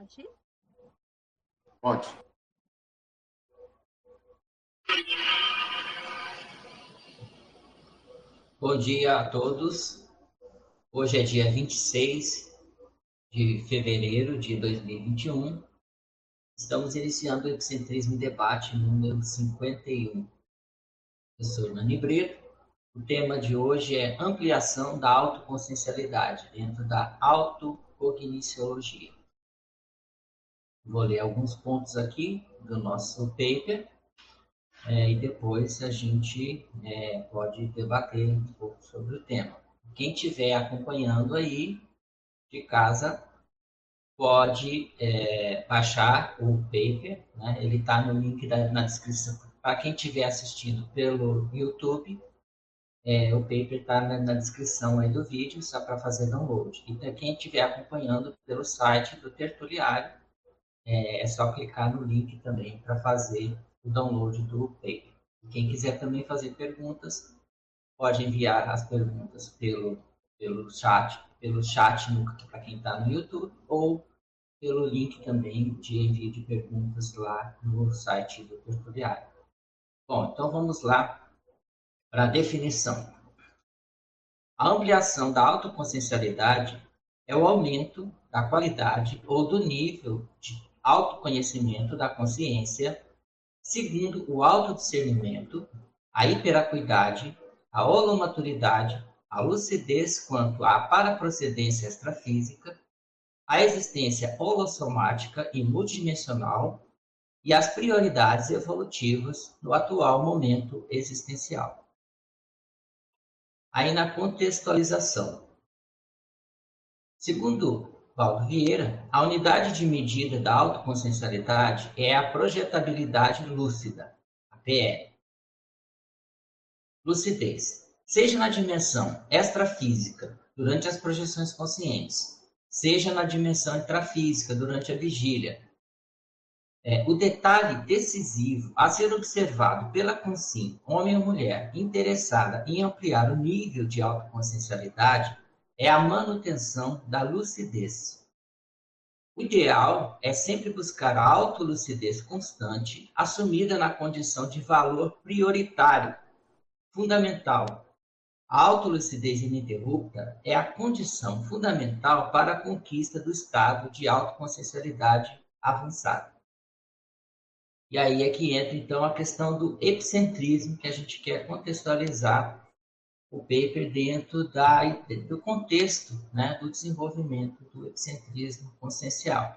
Pode ir? Pode. Bom dia a todos. Hoje é dia 26 de fevereiro de 2021. Estamos iniciando o Epicentrismo Debate número 51. Eu sou Nani Brito. O tema de hoje é ampliação da autoconsciencialidade dentro da autocogniciologia. Vou ler alguns pontos aqui do nosso paper é, e depois a gente é, pode debater um pouco sobre o tema. Quem estiver acompanhando aí de casa pode é, baixar o paper, né? ele está no link da, na descrição. Para quem estiver assistindo pelo YouTube, é, o paper está na, na, descrição aí do vídeo, só para fazer download. E para quem estiver acompanhando pelo site do Tertuliário, é, é só clicar no link também para fazer o download do paper. Quem quiser também fazer perguntas, pode enviar as perguntas pelo, pelo chat, pelo chat para quem está no YouTube, ou pelo link também de envio de perguntas lá no site do tutorial. Bom, então vamos lá para a definição. A ampliação da autoconsciencialidade é o aumento da qualidade ou do nível de autoconhecimento da consciência seguindo o autodiscernimento, a hiperacuidade, a holomaturidade, a lucidez quanto à paraprocedência extrafísica, a existência holossomática e multidimensional e as prioridades evolutivas no atual momento existencial. Aí na contextualização. Segundo Paulo Vieira, a unidade de medida da autoconsciencialidade é a projetabilidade lúcida, a PL. Lucidez. Seja na dimensão extrafísica, durante as projeções conscientes, seja na dimensão intrafísica, durante a vigília. É, o detalhe decisivo a ser observado pela consciência, homem ou mulher, interessada em ampliar o nível de autoconsciencialidade é a manutenção da lucidez. O ideal é sempre buscar a autolucidez constante, assumida na condição de valor prioritário, fundamental. A autolucidez ininterrupta é a condição fundamental para a conquista do estado de autoconsciencialidade avançada. E aí é que entra então a questão do epicentrismo que a gente quer contextualizar o paper dentro da, do contexto né, do desenvolvimento do epicentrismo consciencial.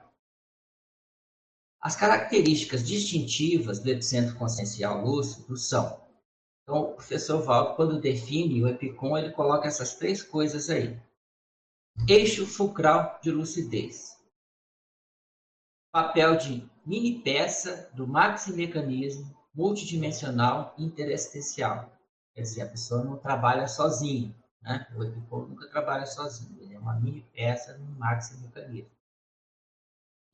As características distintivas do epicentro consciencial lúcido são então, o professor Val, quando define o EPICOM, ele coloca essas três coisas aí. Eixo fulcral de lucidez. Papel de mini peça do maximecanismo multidimensional interessencial. Quer dizer, a pessoa não trabalha sozinha. Né? O equipo nunca trabalha sozinho. Ele é uma mini peça no máximo mecanismo.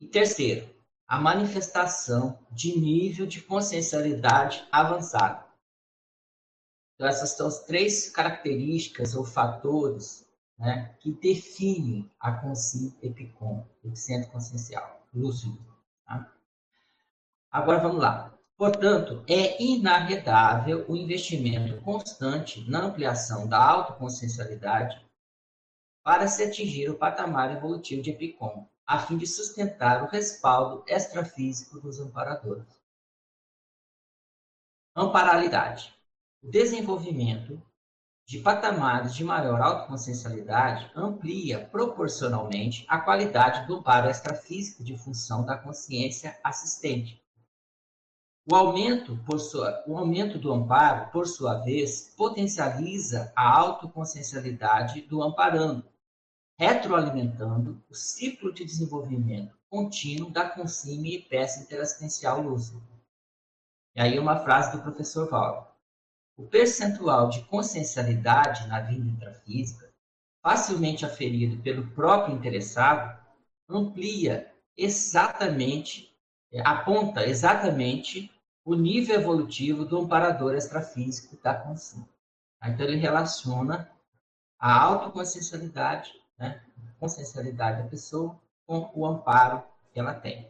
E terceiro, a manifestação de nível de consciencialidade avançado. Então, essas são as três características ou fatores né, que definem a consciência epicom, epicentro consciencial, lúcido. Tá? Agora vamos lá. Portanto, é inarredável o investimento constante na ampliação da autoconsciencialidade para se atingir o patamar evolutivo de Epicom, a fim de sustentar o respaldo extrafísico dos amparadores. Amparalidade. O desenvolvimento de patamares de maior autoconsciencialidade amplia proporcionalmente a qualidade do amparo extrafísico de função da consciência assistente, o aumento, sua, o aumento do amparo, por sua vez, potencializa a autoconsciencialidade do amparando, retroalimentando o ciclo de desenvolvimento contínuo da consciência e peça interassistencial lúcida. E aí uma frase do professor Val. O percentual de consciencialidade na vida intrafísica, facilmente aferido pelo próprio interessado, amplia exatamente aponta exatamente o nível evolutivo do amparador extrafísico da consciência. Então, ele relaciona a autoconsciencialidade, né, a consciencialidade da pessoa, com o amparo que ela tem.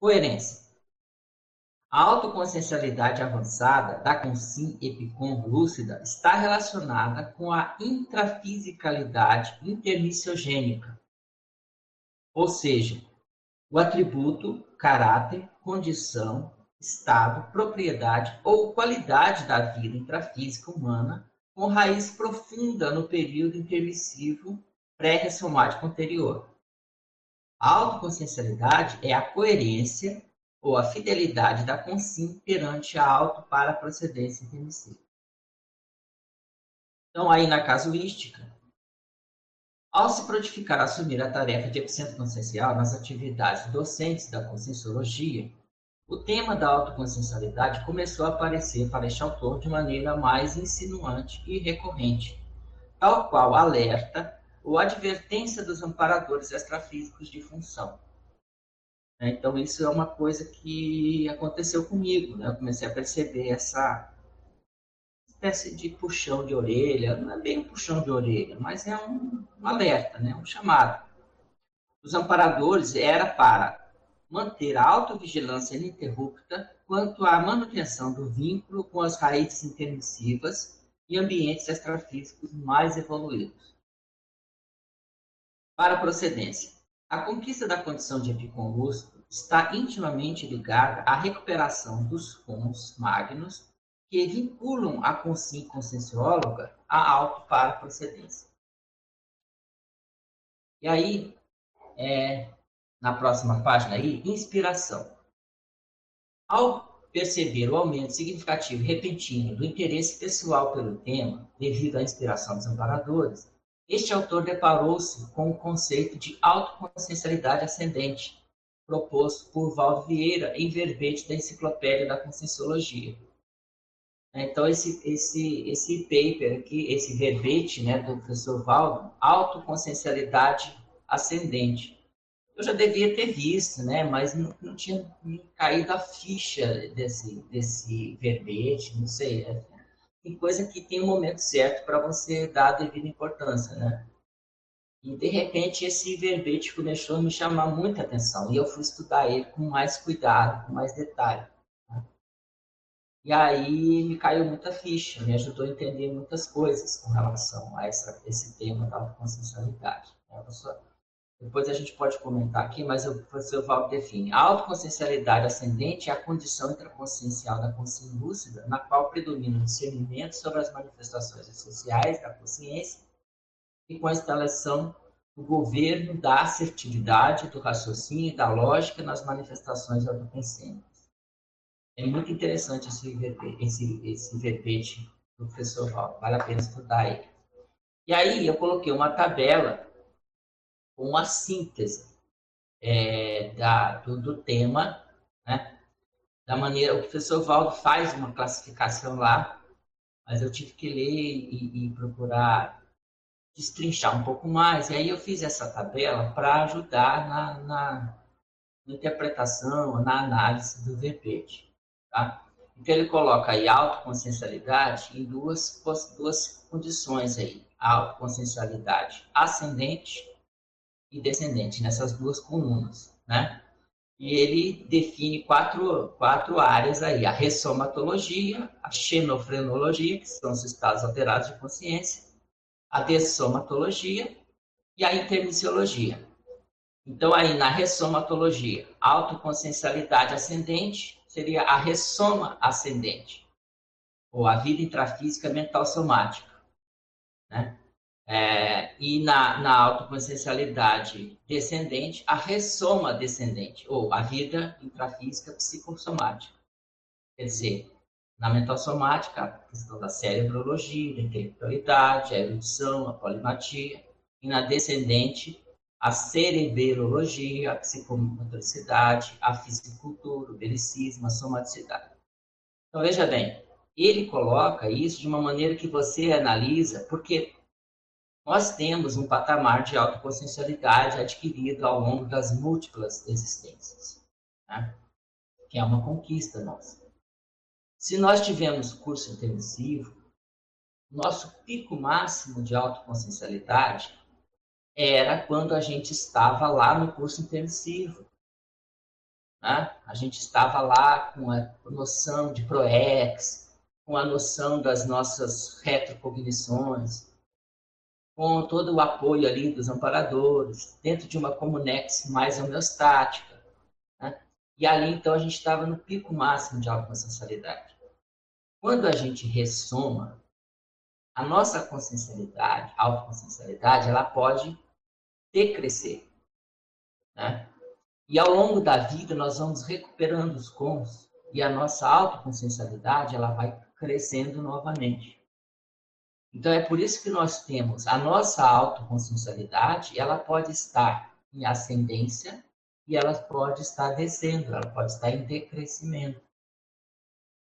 Coerência. A autoconsciencialidade avançada da consim epicom lúcida está relacionada com a intrafisicalidade intermissiogênica, ou seja, o atributo, caráter, condição, estado, propriedade ou qualidade da vida intrafísica humana com raiz profunda no período intermissivo pré-ressomático anterior. A autoconsciencialidade é a coerência ou a fidelidade da consim perante a auto para a procedência intermissiva. Então, aí na casuística, ao se prontificar a assumir a tarefa de epicentro consciencial nas atividades docentes da conscienciologia, o tema da autoconsciencialidade começou a aparecer para este autor de maneira mais insinuante e recorrente, tal qual alerta ou advertência dos amparadores extrafísicos de função né? Então, isso é uma coisa que aconteceu comigo. Né? Eu comecei a perceber essa espécie de puxão de orelha. Não é bem um puxão de orelha, mas é um, um alerta, né? um chamado. Os amparadores era para manter a autovigilância ininterrupta quanto à manutenção do vínculo com as raízes intermissivas e ambientes extrafísicos mais evoluídos. Para a procedência. A conquista da condição de epicom está intimamente ligada à recuperação dos cons magnos que vinculam a consciência consciencióloga à auto para procedência. E aí, é, na próxima página aí, inspiração. Ao perceber o aumento significativo e repentino do interesse pessoal pelo tema, devido à inspiração dos amparadores, este autor deparou-se com o conceito de autoconsciencialidade ascendente, proposto por Valdo Vieira em verbete da Enciclopédia da Conscienciologia. Então, esse, esse, esse paper aqui, esse verbete né, do professor Valdo, autoconsciencialidade ascendente. Eu já devia ter visto, né, mas não, não tinha caído a ficha desse, desse verbete, não sei. É, tem coisa que tem um momento certo para você dar a devida importância, né? E de repente esse verbete começou a me chamar muita atenção e eu fui estudar ele com mais cuidado, com mais detalhe. Né? E aí me caiu muita ficha, me ajudou a entender muitas coisas com relação a essa, esse tema da autoconsciencialidade. Né? Depois a gente pode comentar aqui, mas o professor Valdo define. A autoconsciencialidade ascendente é a condição intraconsciencial da consciência lúcida, na qual predomina o discernimento sobre as manifestações essenciais da consciência e com a instalação do governo da assertividade, do raciocínio e da lógica nas manifestações autoconscientes. É muito interessante esse esse, esse verbete do professor Valdo, vale a pena estudar ele. E aí eu coloquei uma tabela com a síntese é, da, do, do, tema, né? da maneira, o professor Valdo faz uma classificação lá, mas eu tive que ler e, e procurar destrinchar um pouco mais, e aí eu fiz essa tabela para ajudar na, na, interpretação, na análise do verbete. Tá? Então ele coloca aí autoconsciencialidade em duas, duas condições aí, autoconsciencialidade ascendente e descendente, nessas duas colunas, né? E ele define quatro, quatro áreas aí, a ressomatologia, a xenofrenologia, que são os estados alterados de consciência, a dessomatologia e a intermissiologia. Então, aí na ressomatologia, autoconsciencialidade ascendente seria a ressoma ascendente, ou a vida intrafísica mental somática. Né? É, e na, na autoconsciencialidade descendente, a ressoma descendente, ou a vida intrafísica psicossomática. Quer dizer, na mental somática, a questão da cerebrologia, da intelectualidade, a erudição, a polimatia. E na descendente, a cerebrologia, a psicomotricidade, a fisicultura, o belicismo, a somaticidade. Então, veja bem, ele coloca isso de uma maneira que você analisa, porque nós temos um patamar de autoconsciencialidade adquirido ao longo das múltiplas existências, né? que é uma conquista nossa. Se nós tivermos curso intensivo, nosso pico máximo de autoconsciencialidade era quando a gente estava lá no curso intensivo. Né? A gente estava lá com a noção de ProEx, com a noção das nossas retrocognições, com todo o apoio ali dos amparadores, dentro de uma comunex mais homeostática. Né? E ali, então, a gente estava no pico máximo de autoconsciencialidade. Quando a gente ressoma, a nossa consciencialidade, autoconsciencialidade, ela pode decrescer. Né? E ao longo da vida, nós vamos recuperando os cons e a nossa autoconsciencialidade ela vai crescendo novamente. Então é por isso que nós temos a nossa autoconsciencialidade, ela pode estar em ascendência e ela pode estar descendo, ela pode estar em decrescimento.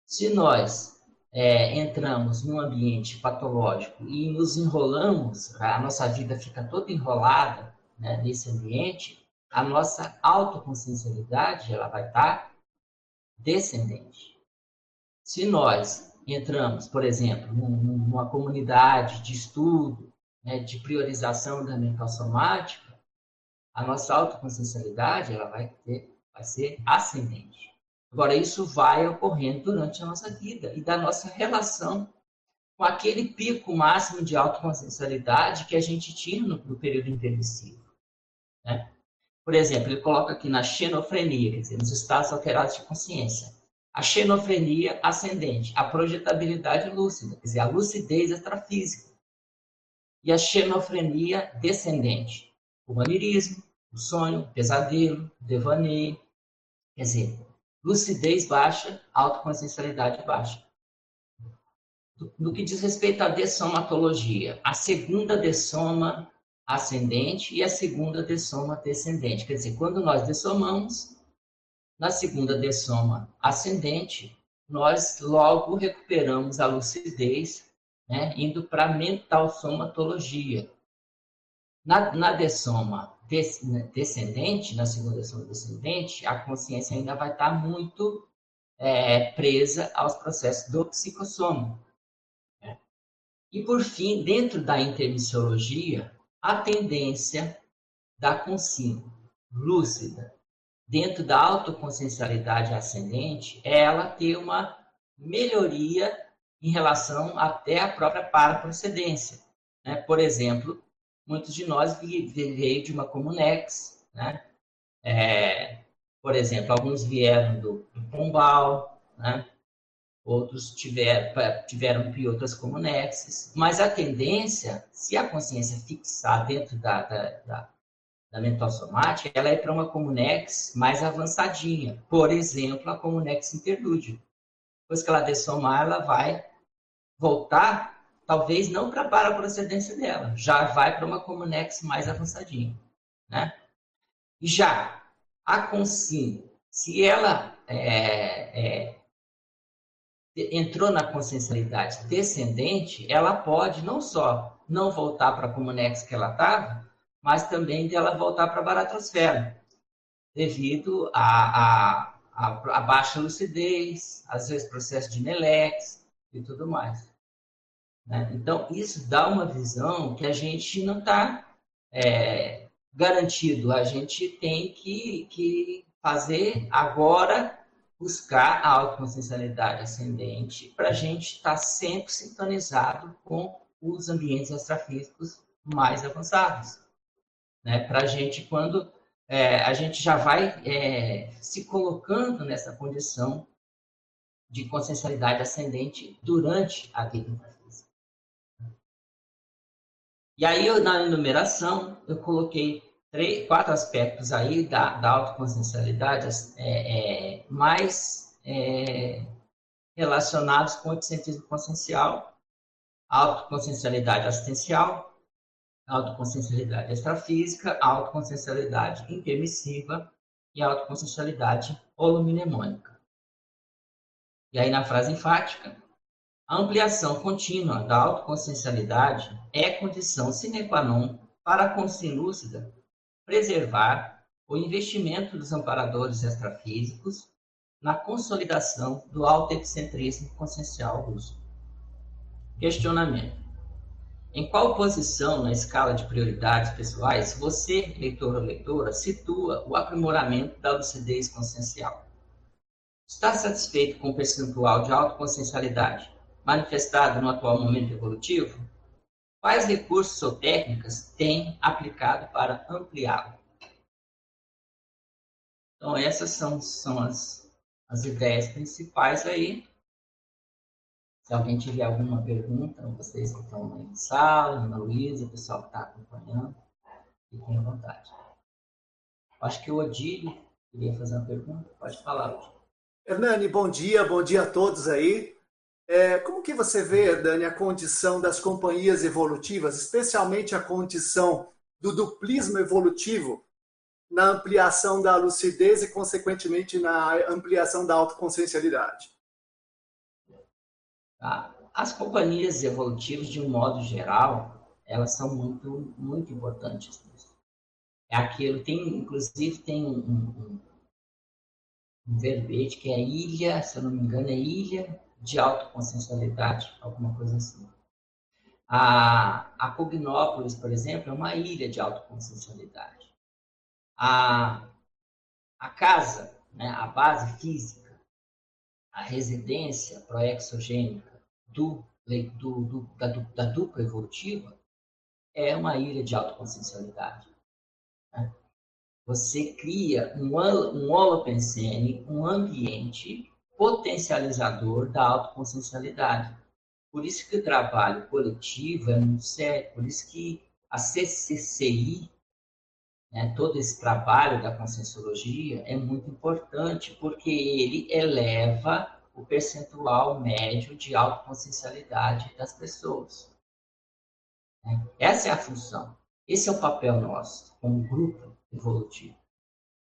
Se nós é, entramos num ambiente patológico e nos enrolamos, a nossa vida fica toda enrolada né, nesse ambiente, a nossa autoconsciencialidade ela vai estar descendente. Se nós entramos, por exemplo, numa comunidade de estudo, né, de priorização da mental somática, a nossa autoconsciencialidade ela vai, ter, vai ser ascendente. Agora, isso vai ocorrendo durante a nossa vida e da nossa relação com aquele pico máximo de autoconsciencialidade que a gente tinha no, no período intermissivo. Né? Por exemplo, ele coloca aqui na xenofrenia, quer dizer, nos estados alterados de consciência a xenofrenia ascendente, a projetabilidade lúcida, quer dizer, a lucidez extrafísica, e a xenofrenia descendente, o manirismo, o sonho, o pesadelo, o devaneio, quer dizer, lucidez baixa, autoconsciencialidade baixa. No que diz respeito à dessomatologia, a segunda dessoma ascendente e a segunda dessoma descendente. Quer dizer, quando nós dessomamos, na segunda dessoma ascendente, nós logo recuperamos a lucidez, né, indo para a mental somatologia. Na, na dessoma des, descendente, na segunda dessoma descendente, a consciência ainda vai estar muito é, presa aos processos do psicossoma. Né? E, por fim, dentro da intermissiologia, a tendência da consciência lúcida dentro da autoconsciencialidade ascendente, é ela ter uma melhoria em relação até à própria paraprocedência. Né? Por exemplo, muitos de nós veio de uma comunex, né? É, por exemplo, alguns vieram do, do Pombal, né? outros tiveram, tiveram outras comunexes, mas a tendência, se a consciência fixar dentro da, da, da da mental somática, ela é para uma Comunex mais avançadinha. Por exemplo, a Comunex interlúdio. Depois que ela dessomar, ela vai voltar, talvez não para a procedência dela, já vai para uma Comunex mais avançadinha. Né? E já a Consim, se ela é, é, entrou na consciencialidade descendente, ela pode não só não voltar para a Comunex que ela estava, mas também dela voltar para a baratrosfera, devido à baixa lucidez, às vezes processo de Nelex e tudo mais. Né? Então, isso dá uma visão que a gente não está é, garantido, a gente tem que, que fazer agora buscar a autoconsciencialidade ascendente para a gente estar tá sempre sintonizado com os ambientes extrafísicos mais avançados né? Para a gente, quando é, a gente já vai é, se colocando nessa condição de consciencialidade ascendente durante a vida. E aí, eu, na enumeração, eu coloquei três, quatro aspectos aí da, da autoconsciencialidade é, é, mais é, relacionados com o epicentrismo consciencial, autoconsciencialidade assistencial, autoconsciencialidade extrafísica, autoconsciencialidade intermissiva e autoconsciencialidade holomnemônica. E aí na frase enfática, a ampliação contínua da autoconsciencialidade é condição sine qua non para a consciência lúcida preservar o investimento dos amparadores extrafísicos na consolidação do autoepicentrismo consciencial lúcido. Questionamento. Em qual posição na escala de prioridades pessoais você, leitor ou leitora, situa o aprimoramento da lucidez consciencial? Está satisfeito com o percentual de autoconsciencialidade manifestado no atual momento evolutivo? Quais recursos ou técnicas tem aplicado para ampliá-lo? Então, essas são, são as, as ideias principais aí. Se alguém tiver alguma pergunta, vocês que estão aí na sala, Ana Luísa, o pessoal que está acompanhando, fiquem à vontade. Acho que o Odílio queria fazer uma pergunta. Pode falar, Odílio. Hernani, bom dia, bom dia a todos aí. É, como que você vê, Dani, a condição das companhias evolutivas, especialmente a condição do duplismo evolutivo na ampliação da lucidez e, consequentemente, na ampliação da autoconsciencialidade? Tá. As companhias evolutivas, de um modo geral, elas são muito, muito importantes. É aquilo, tem, inclusive, tem um, um, um verbete que é ilha, se eu não me engano, é ilha de autoconsciencialidade, alguma coisa assim. A, a Cognópolis, por exemplo, é uma ilha de autoconsciencialidade. A, a casa, né, a base física, a residência proexogênica do, do, do, da, da dupla evolutiva é uma ilha de autoconsciencialidade. Né? Você cria um, um holopensene, um ambiente potencializador da autoconsciencialidade. Por isso que o trabalho coletivo é muito sério, por isso que a CCCI, né, todo esse trabalho da conscienciologia é muito importante, porque ele eleva o percentual médio de autoconsciencialidade das pessoas. Né? Essa é a função, esse é o papel nosso, como grupo evolutivo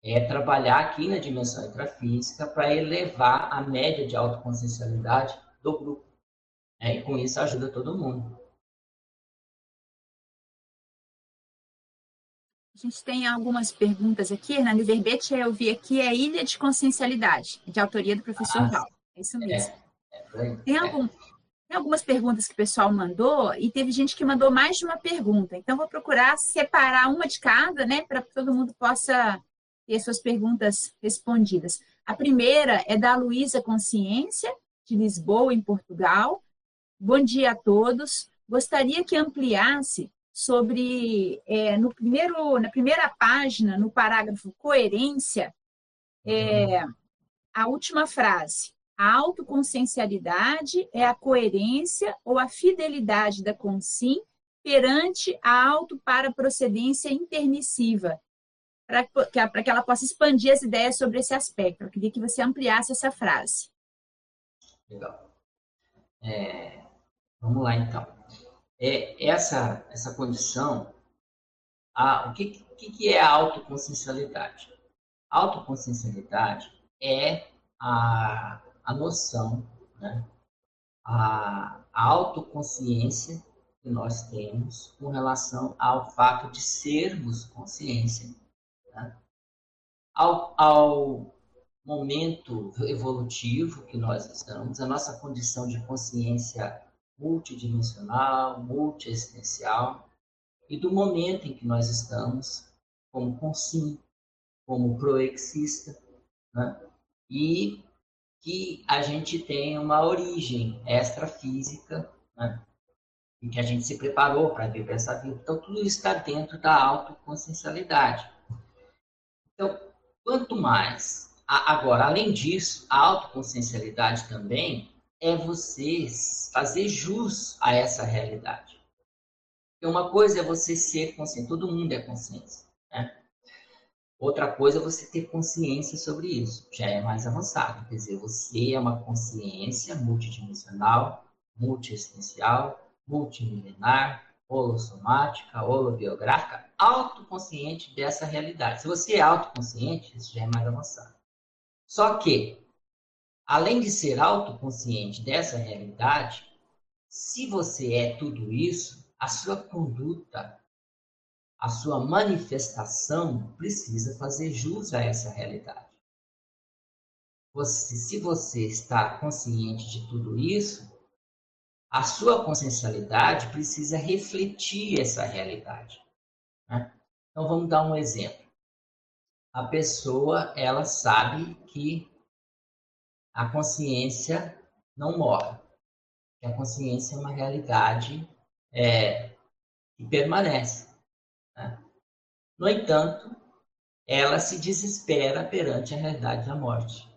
é trabalhar aqui na dimensão intrafísica para elevar a média de autoconsciencialidade do grupo. Né? E com isso ajuda todo mundo. A gente tem algumas perguntas aqui. Hernani Verbete, eu vi aqui, é Ilha de Consciencialidade, de autoria do professor ah, É isso mesmo. É, é, tem, algum, tem algumas perguntas que o pessoal mandou e teve gente que mandou mais de uma pergunta. Então, vou procurar separar uma de cada, né, para que todo mundo possa ter suas perguntas respondidas. A primeira é da Luísa Consciência, de Lisboa, em Portugal. Bom dia a todos. Gostaria que ampliasse sobre, é, no primeiro, na primeira página, no parágrafo coerência, é, a última frase. A autoconsciencialidade é a coerência ou a fidelidade da consim perante a auto-para-procedência intermissiva, para que ela possa expandir as ideias sobre esse aspecto. Eu queria que você ampliasse essa frase. Legal. É, vamos lá, então. É, essa, essa condição, a, o que, que, que é a autoconsciencialidade? A autoconsciencialidade é a, a noção, né? a, a autoconsciência que nós temos com relação ao fato de sermos consciência né? Ao, ao momento evolutivo que nós estamos, a nossa condição de consciência multidimensional, multiexistencial, e do momento em que nós estamos como consim, como proexista, né? e que a gente tem uma origem extrafísica, né? e que a gente se preparou para viver essa vida. Então, tudo isso está dentro da autoconsciencialidade. Então, quanto mais. Agora, além disso, a autoconsciencialidade também é você fazer jus a essa realidade. Porque uma coisa é você ser consciente, todo mundo é consciência. Né? Outra coisa é você ter consciência sobre isso, já é mais avançado. Quer dizer, você é uma consciência multidimensional, multiexistencial, multimilenar, holossomática, holobiográfica, autoconsciente dessa realidade. Se você é autoconsciente, isso já é mais avançado. Só que, além de ser autoconsciente dessa realidade, se você é tudo isso, a sua conduta, a sua manifestação precisa fazer jus a essa realidade. Você, se você está consciente de tudo isso, a sua consciencialidade precisa refletir essa realidade. Né? Então vamos dar um exemplo. A pessoa ela sabe que a consciência não morre, que a consciência é uma realidade é, que permanece. No entanto, ela se desespera perante a realidade da morte.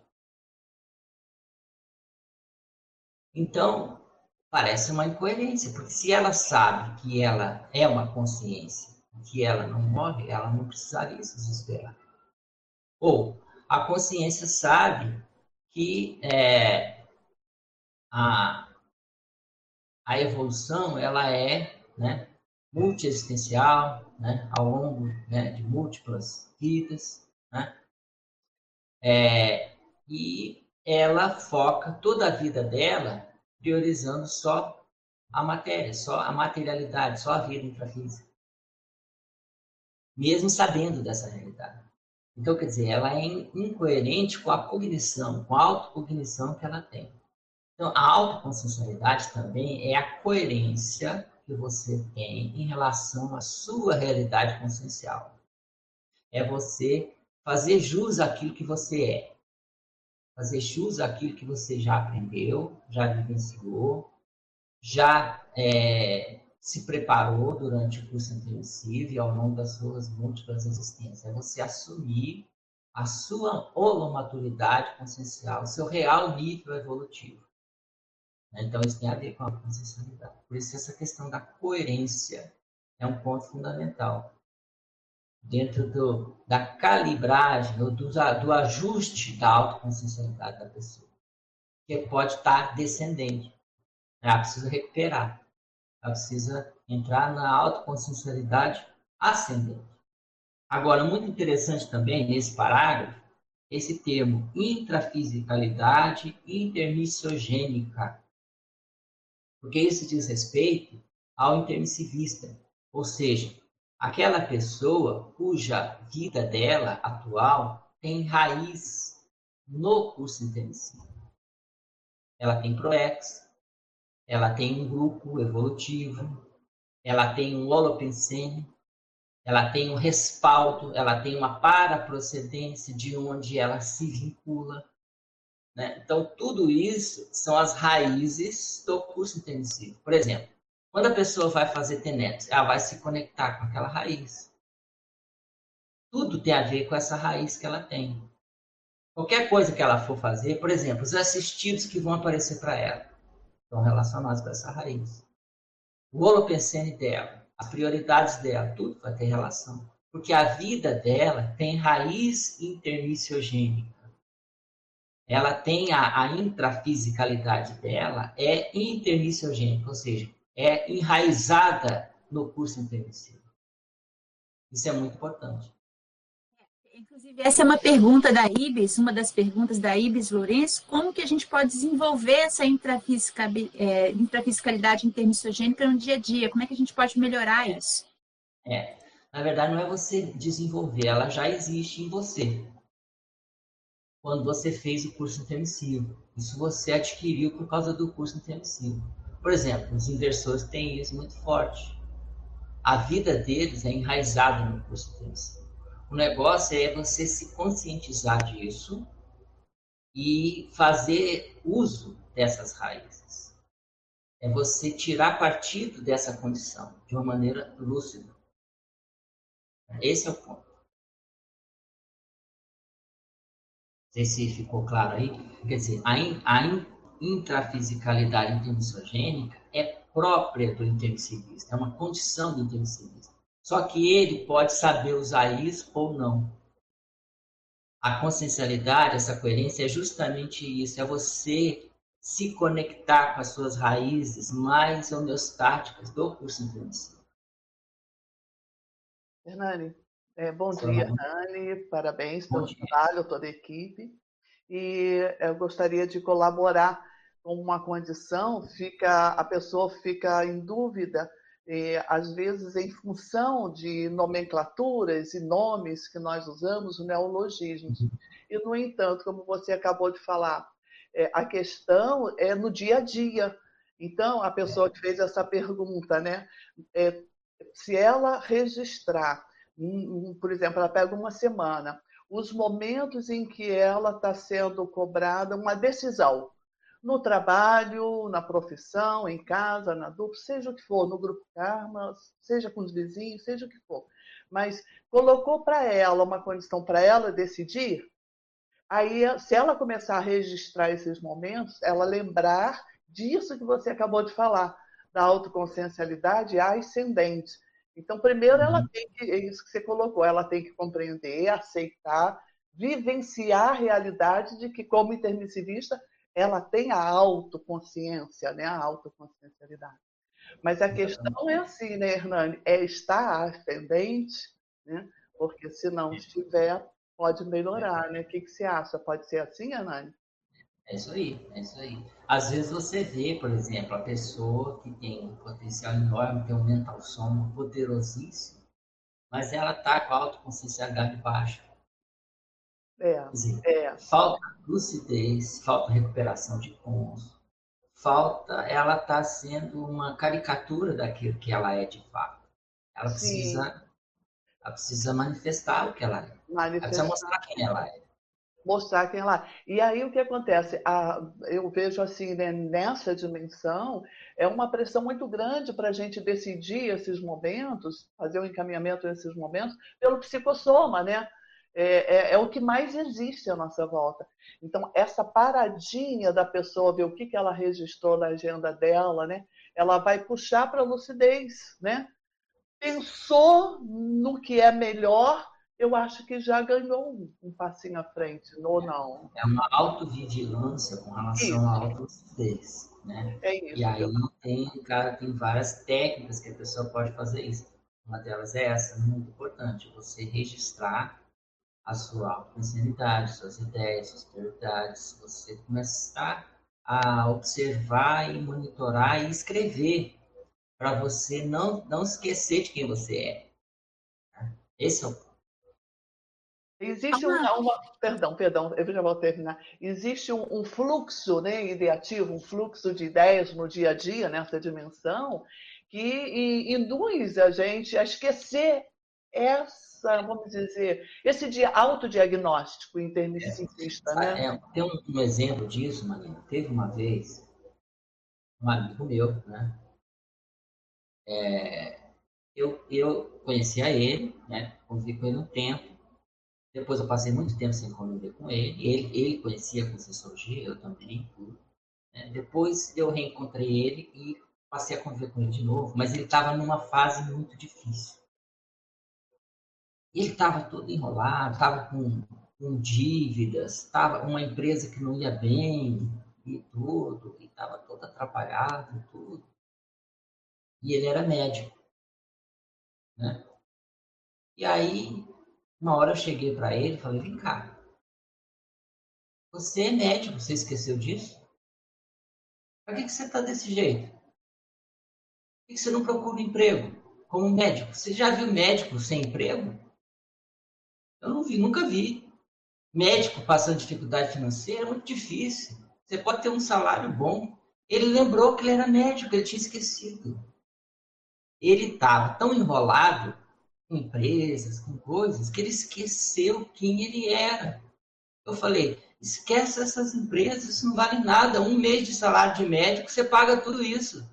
Então, parece uma incoerência, porque se ela sabe que ela é uma consciência, que ela não morre, ela não precisaria se desesperar. Ou a consciência sabe que é, a, a evolução ela é né, multiexistencial, né, ao longo né, de múltiplas vidas, né, é, e ela foca toda a vida dela priorizando só a matéria, só a materialidade, só a vida intrafísica. Mesmo sabendo dessa realidade. Então, quer dizer, ela é incoerente com a cognição, com a autocognição que ela tem. Então, a autoconsciencialidade também é a coerência que você tem em relação à sua realidade consciencial. É você fazer jus àquilo que você é fazer jus àquilo que você já aprendeu, já vivenciou, já é, se preparou durante o curso intensivo e ao longo das suas múltiplas existências. É você assumir a sua holomaturidade consciencial, o seu real nível evolutivo. Então, isso tem a ver com a consciencialidade. Por isso, essa questão da coerência é um ponto fundamental dentro do, da calibragem, ou do, do ajuste da autoconsciencialidade da pessoa, que pode estar descendente. Ela precisa recuperar, ela precisa entrar na autoconsciencialidade ascendente. Agora, muito interessante também nesse parágrafo, esse termo intrafisicalidade intermissiogênica, porque isso diz respeito ao intermissivista, ou seja, aquela pessoa cuja vida dela atual tem raiz no curso intensivo. Ela tem ProEx, ela tem um grupo evolutivo, ela tem um holopensene, ela tem um respaldo, ela tem uma paraprocedência de onde ela se vincula. Né? Então, tudo isso são as raízes do curso intensivo. Por exemplo, quando a pessoa vai fazer TENET, ela vai se conectar com aquela raiz. Tudo tem a ver com essa raiz que ela tem. Qualquer coisa que ela for fazer, por exemplo, os assistidos que vão aparecer para ela estão relacionados com essa raiz. O holopensene dela, as prioridades dela, tudo vai ter relação. Porque a vida dela tem raiz intermissiogênica. Ela tem a, a intrafisicalidade dela, é intermissiogênica, ou seja, é enraizada no curso intensivo. Isso é muito importante. Inclusive, essa é uma pergunta da Ibis, uma das perguntas da Ibis Lourenço, como que a gente pode desenvolver essa é, intrafiscalidade intermissogênica no dia a dia? Como é que a gente pode melhorar isso? É, na verdade, não é você desenvolver, ela já existe em você. Quando você fez o curso intermissivo. Isso você adquiriu por causa do curso intermissivo. Por exemplo, os inversores têm isso muito forte. A vida deles é enraizada no curso deles. O negócio é você se conscientizar disso e fazer uso dessas raízes. É você tirar partido dessa condição de uma maneira lúcida. Esse é o ponto. Sei se ficou claro aí. Quer dizer, a, a, intrafisicalidade intermissogênica é própria do intermissivista, é uma condição do intermissivista. Só que ele pode saber usar isso ou não. A consciencialidade, essa coerência é justamente isso, é você se conectar com as suas raízes mais homeostáticas do curso intermissivo. Hernani, é, bom dia, Hernani, parabéns pelo trabalho, toda a equipe. E eu gostaria de colaborar uma condição, fica a pessoa fica em dúvida, e, às vezes em função de nomenclaturas e nomes que nós usamos, neologismos. Uhum. E, no entanto, como você acabou de falar, é, a questão é no dia a dia. Então, a pessoa que fez essa pergunta, né? É, se ela registrar, por exemplo, ela pega uma semana, os momentos em que ela está sendo cobrada uma decisão, no trabalho, na profissão, em casa, na dupla, seja o que for, no grupo Karma, seja com os vizinhos, seja o que for. Mas colocou para ela uma condição para ela decidir, aí se ela começar a registrar esses momentos, ela lembrar disso que você acabou de falar, da autoconsciencialidade ascendente. Então, primeiro ela uhum. tem que, é isso que você colocou, ela tem que compreender, aceitar, vivenciar a realidade de que, como intermissivista, ela tem a autoconsciência, né? a autoconsciencialidade. Mas a questão é assim, né, Hernani? É estar ascendente, né? porque se não estiver, pode melhorar, né? O que, que você acha? Pode ser assim, Hernani? É isso aí, é isso aí. Às vezes você vê, por exemplo, a pessoa que tem um potencial enorme, tem um mental soma poderosíssimo, mas ela está com a autoconsciencialidade baixa. É, dizer, é. Falta lucidez, falta recuperação de cons, falta ela está sendo uma caricatura daquilo que ela é de fato. Ela precisa, ela precisa manifestar o que ela é. Manifestar. Ela precisa mostrar quem ela é. Mostrar quem é. E aí o que acontece? A, eu vejo assim, né, nessa dimensão, é uma pressão muito grande para a gente decidir esses momentos, fazer o um encaminhamento nesses momentos, pelo psicossoma, né? é, é, é, o que mais existe à nossa volta. Então, essa paradinha da pessoa ver o que, que ela registrou na agenda dela, né? Ela vai puxar para a lucidez, né? Pensou no que é melhor, eu acho que já ganhou um, passinho à frente, ou não? É uma autovigilância com relação isso. à autolucidez, né? É isso. E aí tem, cara, tem várias técnicas que a pessoa pode fazer isso. Uma delas é essa, muito importante, você registrar a sua personalidade, suas ideias, suas prioridades, você começar a observar e monitorar e escrever para você não, não esquecer de quem você é. Esse é o Existe uma, uma, perdão, perdão, eu já vou terminar. Existe um, um, fluxo né, ideativo, um fluxo de ideias no dia a dia, nessa dimensão, que induz a gente a esquecer essa essa, vamos dizer, esse dia autodiagnóstico intermissivista, é, né? É, tem um, um, exemplo disso, Marina. Teve uma vez um amigo meu, né? É, eu, eu conhecia ele, né? Convivi com ele um tempo. Depois eu passei muito tempo sem conviver com ele. Ele, ele conhecia a Conscienciologia, eu também. Né? Depois eu reencontrei ele e passei a conviver com ele de novo, mas ele estava numa fase muito difícil. Ele estava todo enrolado, estava com, com dívidas, estava uma empresa que não ia bem e tudo, e estava todo atrapalhado e tudo. E ele era médico. Né? E aí, uma hora eu cheguei para ele e falei, vem cá, você é médico, você esqueceu disso? Para que, que você está desse jeito? Por que, que você não procura emprego como médico? Você já viu médico sem emprego? Eu não vi, nunca vi. Médico passando dificuldade financeira é muito difícil. Você pode ter um salário bom. Ele lembrou que ele era médico, ele tinha esquecido. Ele estava tão enrolado empresas, com coisas, que ele esqueceu quem ele era. Eu falei, esquece essas empresas, isso não vale nada. Um mês de salário de médico, você paga tudo isso.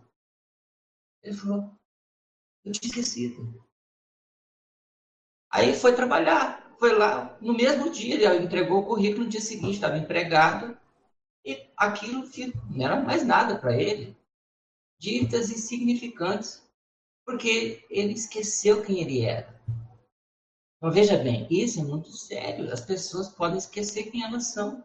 Ele falou, eu tinha esquecido. Aí foi trabalhar foi lá no mesmo dia, ele entregou o currículo no dia seguinte, estava empregado, e aquilo não era mais nada para ele. Dívidas insignificantes, porque ele esqueceu quem ele era. Então, veja bem, isso é muito sério. As pessoas podem esquecer quem elas são.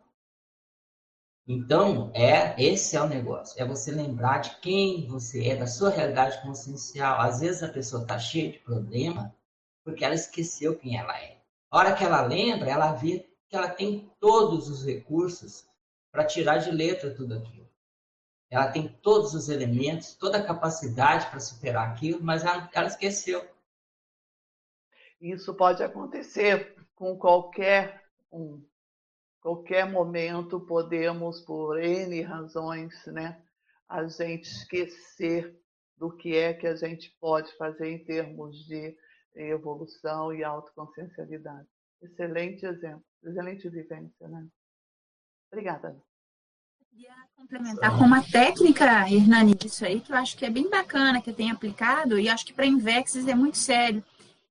Então, é esse é o negócio. É você lembrar de quem você é, da sua realidade consciencial. Às vezes a pessoa está cheia de problema porque ela esqueceu quem ela é. A hora que ela lembra, ela vê que ela tem todos os recursos para tirar de letra tudo aquilo. Ela tem todos os elementos, toda a capacidade para superar aquilo, mas ela, ela esqueceu. Isso pode acontecer com qualquer um. Qualquer momento podemos, por N razões, né, a gente esquecer do que é que a gente pode fazer em termos de evolução e autoconsciencialidade. Excelente exemplo, excelente vivência, né? Obrigada. Queria complementar com uma técnica, Hernani, disso aí, que eu acho que é bem bacana, que tenho aplicado, e acho que para Invexes é muito sério.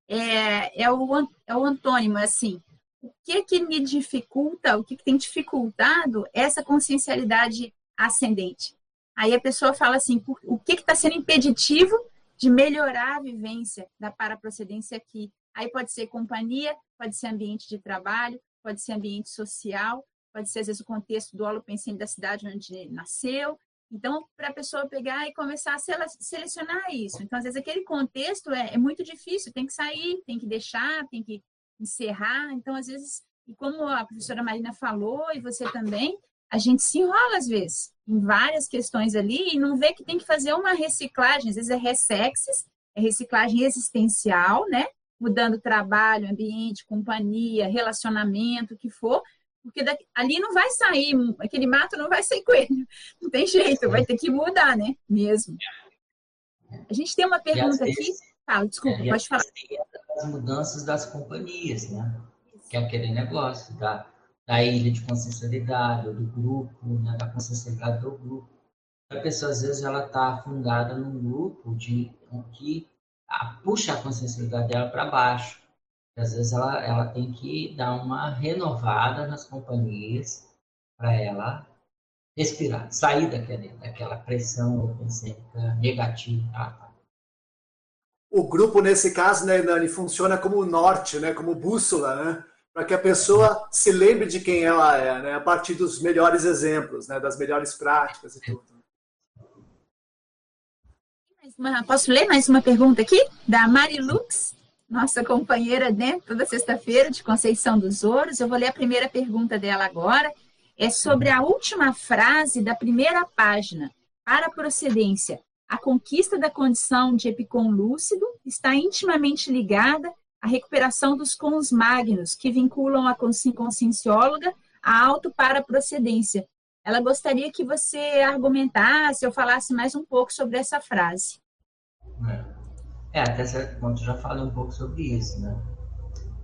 É, é, o, é o antônimo, assim, o que que me dificulta, o que, que tem dificultado essa consciencialidade ascendente? Aí a pessoa fala assim, o que está sendo impeditivo de melhorar a vivência da paraprocedência aqui? Aí pode ser companhia, pode ser ambiente de trabalho, pode ser ambiente social, pode ser às vezes o contexto do holopensene da cidade onde nasceu. Então, para a pessoa pegar e começar a selecionar isso. Então, às vezes aquele contexto é, é muito difícil, tem que sair, tem que deixar, tem que encerrar. Então, às vezes, e como a professora Marina falou, e você também, a gente se enrola às vezes em várias questões ali e não vê que tem que fazer uma reciclagem, às vezes é ressexes, é reciclagem existencial, né? Mudando trabalho, ambiente, companhia, relacionamento, o que for, porque daqui, ali não vai sair, aquele mato não vai sair coelho, não tem jeito, vai ter que mudar, né? Mesmo. A gente tem uma pergunta aqui. Fala, desculpa, é, pode falar. As mudanças das companhias, né? Que é aquele negócio da da ilha de consciencialidade, ou do grupo, né, da consciencialidade do grupo. A pessoa, às vezes, ela está afundada num grupo de, que a, puxa a consciencialidade dela para baixo. Às vezes, ela, ela tem que dar uma renovada nas companhias para ela respirar, sair daquele, daquela pressão negativa. Ah, tá. O grupo, nesse caso, né, Nani, funciona como norte, né, como bússola, né? para que a pessoa se lembre de quem ela é, né? a partir dos melhores exemplos, né? das melhores práticas e tudo. Posso ler mais uma pergunta aqui? Da Mari Lux, nossa companheira né? toda sexta-feira de Conceição dos Ouros. Eu vou ler a primeira pergunta dela agora. É sobre a última frase da primeira página. Para procedência, a conquista da condição de epicom lúcido está intimamente ligada a recuperação dos cons magnos, que vinculam a consciencióloga a auto para procedência. Ela gostaria que você argumentasse ou falasse mais um pouco sobre essa frase. É, até certo ponto já falei um pouco sobre isso, né?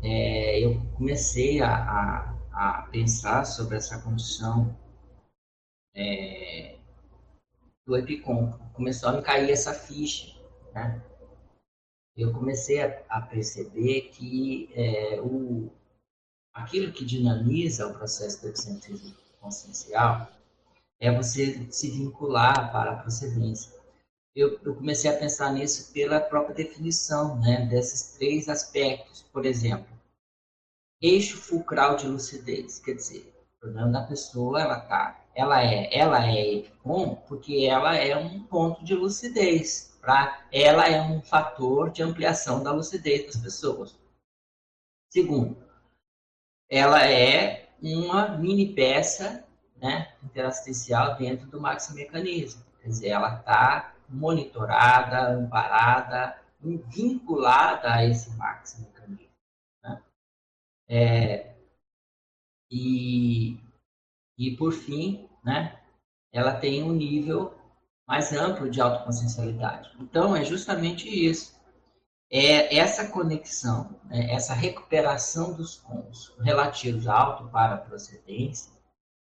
É, eu comecei a, a, a, pensar sobre essa condição é, do EPICOM. Começou a me cair essa ficha, né? eu comecei a, a perceber que é, o, aquilo que dinamiza o processo do epicentrismo consciencial é você se vincular para a procedência. Eu, eu, comecei a pensar nisso pela própria definição né, desses três aspectos. Por exemplo, eixo fulcral de lucidez, quer dizer, o problema da pessoa ela tá, ela é, ela é bom porque ela é um ponto de lucidez Pra, ela é um fator de ampliação da lucidez das pessoas. Segundo, ela é uma mini peça né, interassistencial dentro do maximecanismo. Quer dizer, ela está monitorada, amparada, vinculada a esse maximecanismo. Né? É, e, e, por fim, né, ela tem um nível mais amplo de autoconsciencialidade. Então, é justamente isso. É essa conexão, né, essa recuperação dos pontos relativos à auto-para-procedência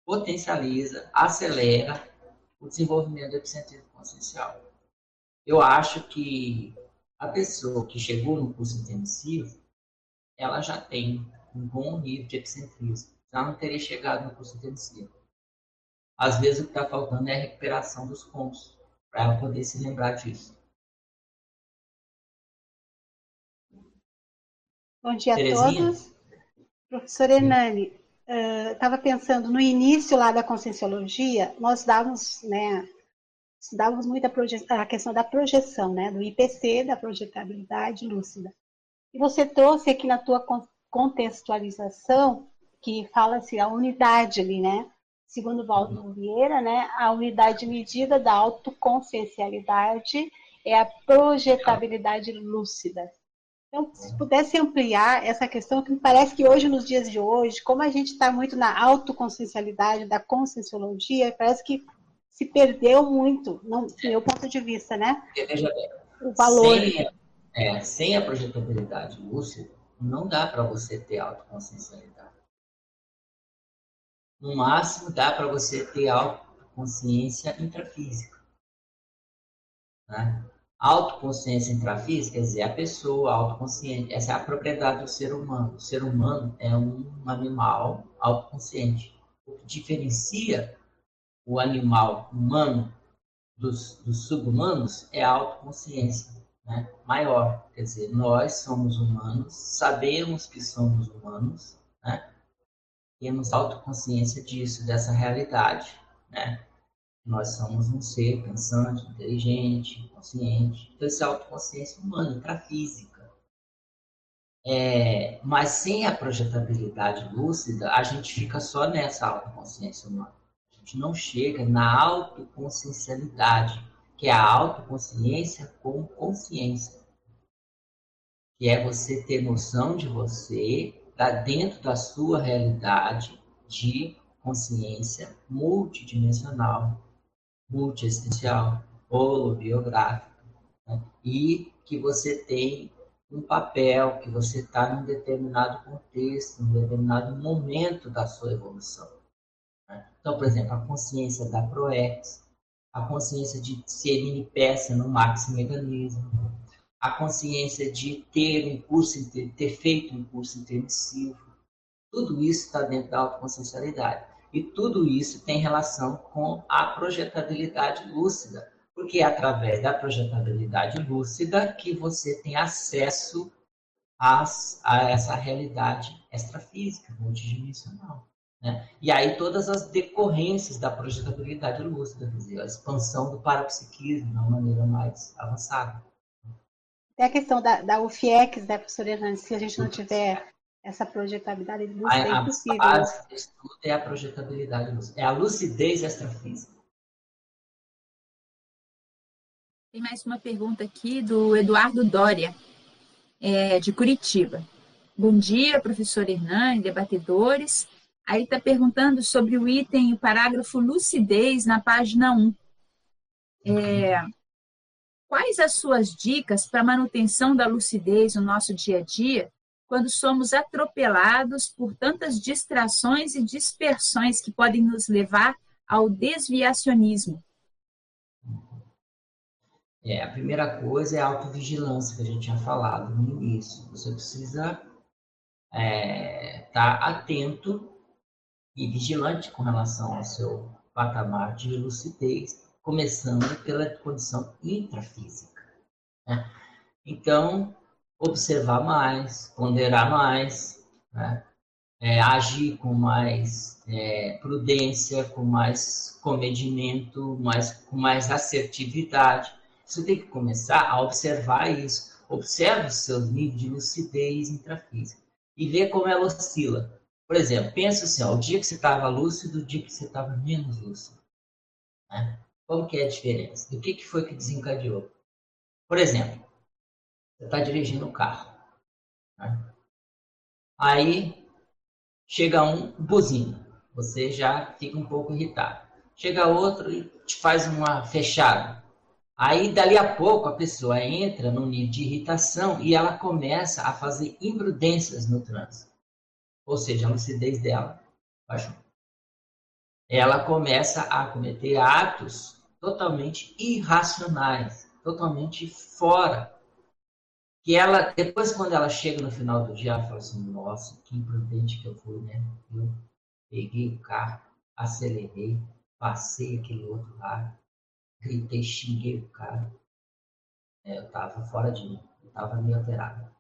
potencializa, acelera o desenvolvimento do epicentrismo consciencial. Eu acho que a pessoa que chegou no curso intensivo, ela já tem um bom nível de epicentrismo. Já não teria chegado no curso intensivo. Às vezes o que está faltando é a recuperação dos pontos, para ela poder se lembrar disso. Bom dia Terezinha? a todos. Professora Hernani, estava uh, pensando no início lá da Conscienciologia, nós dávamos, né, estudávamos muito a, a, questão da projeção, né, do IPC, da projetabilidade lúcida. E você trouxe aqui na tua contextualização que fala-se a unidade ali, né, segundo Walter Vieira, né, a unidade de medida da autoconsciencialidade é a projetabilidade lúcida. Então, se pudesse ampliar essa questão, que me parece que hoje, nos dias de hoje, como a gente está muito na autoconsciencialidade, da conscienciologia, parece que se perdeu muito, não, do meu ponto de vista, né? Veja bem, o valor. Sem, é, sem a projetabilidade lúcida, não dá para você ter autoconsciencialidade. No máximo, dá para você ter autoconsciência intrafísica. Né? Autoconsciência intrafísica quer dizer a pessoa autoconsciente. Essa é a propriedade do ser humano. O ser humano é um animal autoconsciente. O que diferencia o animal humano dos, dos subhumanos é a autoconsciência né? maior. Quer dizer, nós somos humanos, sabemos que somos humanos, né? temos autoconsciência disso, dessa realidade. Né? Nós somos um ser pensante, inteligente, consciente. Então, isso é autoconsciência humana, intrafísica. É, mas sem a projetabilidade lúcida, a gente fica só nessa autoconsciência humana gente não chega na autoconsciencialidade, que é a autoconsciência com consciência. Que é você ter noção de você, tá dentro da sua realidade de consciência multidimensional, multiexistencial, holobiográfica, né? e que você tem um papel, que você está num determinado contexto, num determinado momento da sua evolução. Então, por exemplo, a consciência da ProEx, a consciência de ser mini peça no maxi mecanismo, a consciência de ter um curso, ter feito um curso intermissivo. Tudo isso está dentro da autoconsciencialidade. E tudo isso tem relação com a projetabilidade lúcida, porque é através da projetabilidade lúcida que você tem acesso às, a essa realidade extrafísica, multidimensional. Né? E aí todas as decorrências da projetabilidade lúcida, quer dizer, a expansão do parapsiquismo de uma maneira mais avançada. Tem a questão da, da UFIEX, né, professora Hernandes, se a gente não tiver essa projetabilidade lúcida, é impossível. A base do estudo é a projetabilidade lúcida, é a lucidez extrafísica. Tem mais uma pergunta aqui do Eduardo Dória, é, de Curitiba. Bom dia, professor Hernani, debatedores. Aí está perguntando sobre o item, o parágrafo lucidez na página 1. É, quais as suas dicas para manutenção da lucidez no nosso dia a dia quando somos atropelados por tantas distrações e dispersões que podem nos levar ao desviacionismo? É, a primeira coisa é a autovigilância, que a gente tinha falado no início. Você precisa estar é, tá atento e vigilante com relação ao seu patamar de lucidez, começando pela condição intrafísica. Né? Então, observar mais, ponderar mais, né? é, agir com mais é, prudência, com mais comedimento, mais, com mais assertividade. Você tem que começar a observar isso. Observe o seu nível de lucidez intrafísica e ver como ela oscila. Por exemplo, pensa assim, ó, o dia que você estava lúcido, o dia que você estava menos lúcido. Né? Qual que é a diferença? O que, que foi que desencadeou? Por exemplo, está dirigindo um carro. Né? Aí chega um buzina. Você já fica um pouco irritado. Chega outro e te faz uma fechada. Aí, dali a pouco, a pessoa entra num nível de irritação e ela começa a fazer imprudências no trânsito ou seja, a lucidez dela baixou. Ela começa a cometer atos totalmente irracionais, totalmente fora. Que ela, depois, quando ela chega no final do dia, ela fala assim: Nossa, que imprudente que eu fui, né? Eu peguei o carro, acelerei, passei aquele outro lado, gritei, xinguei o cara. É, eu estava fora de mim, eu estava meio alterado.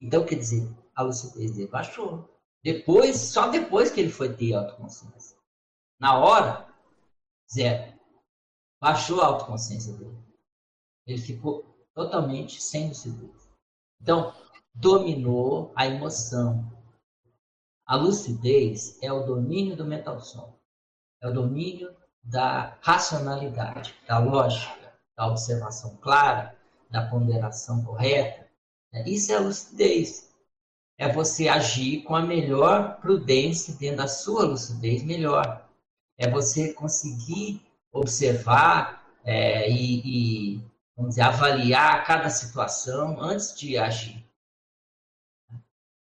Então, quer dizer, a lucidez dele baixou. Depois, só depois que ele foi ter autoconsciência. Na hora, zero. Baixou a autoconsciência dele. Ele ficou totalmente sem lucidez. Então, dominou a emoção. A lucidez é o domínio do mental som. É o domínio da racionalidade, da lógica, da observação clara, da ponderação correta. Isso é a lucidez é você agir com a melhor prudência dentro da sua lucidez melhor. É você conseguir observar é, e, e, vamos dizer, avaliar cada situação antes de agir.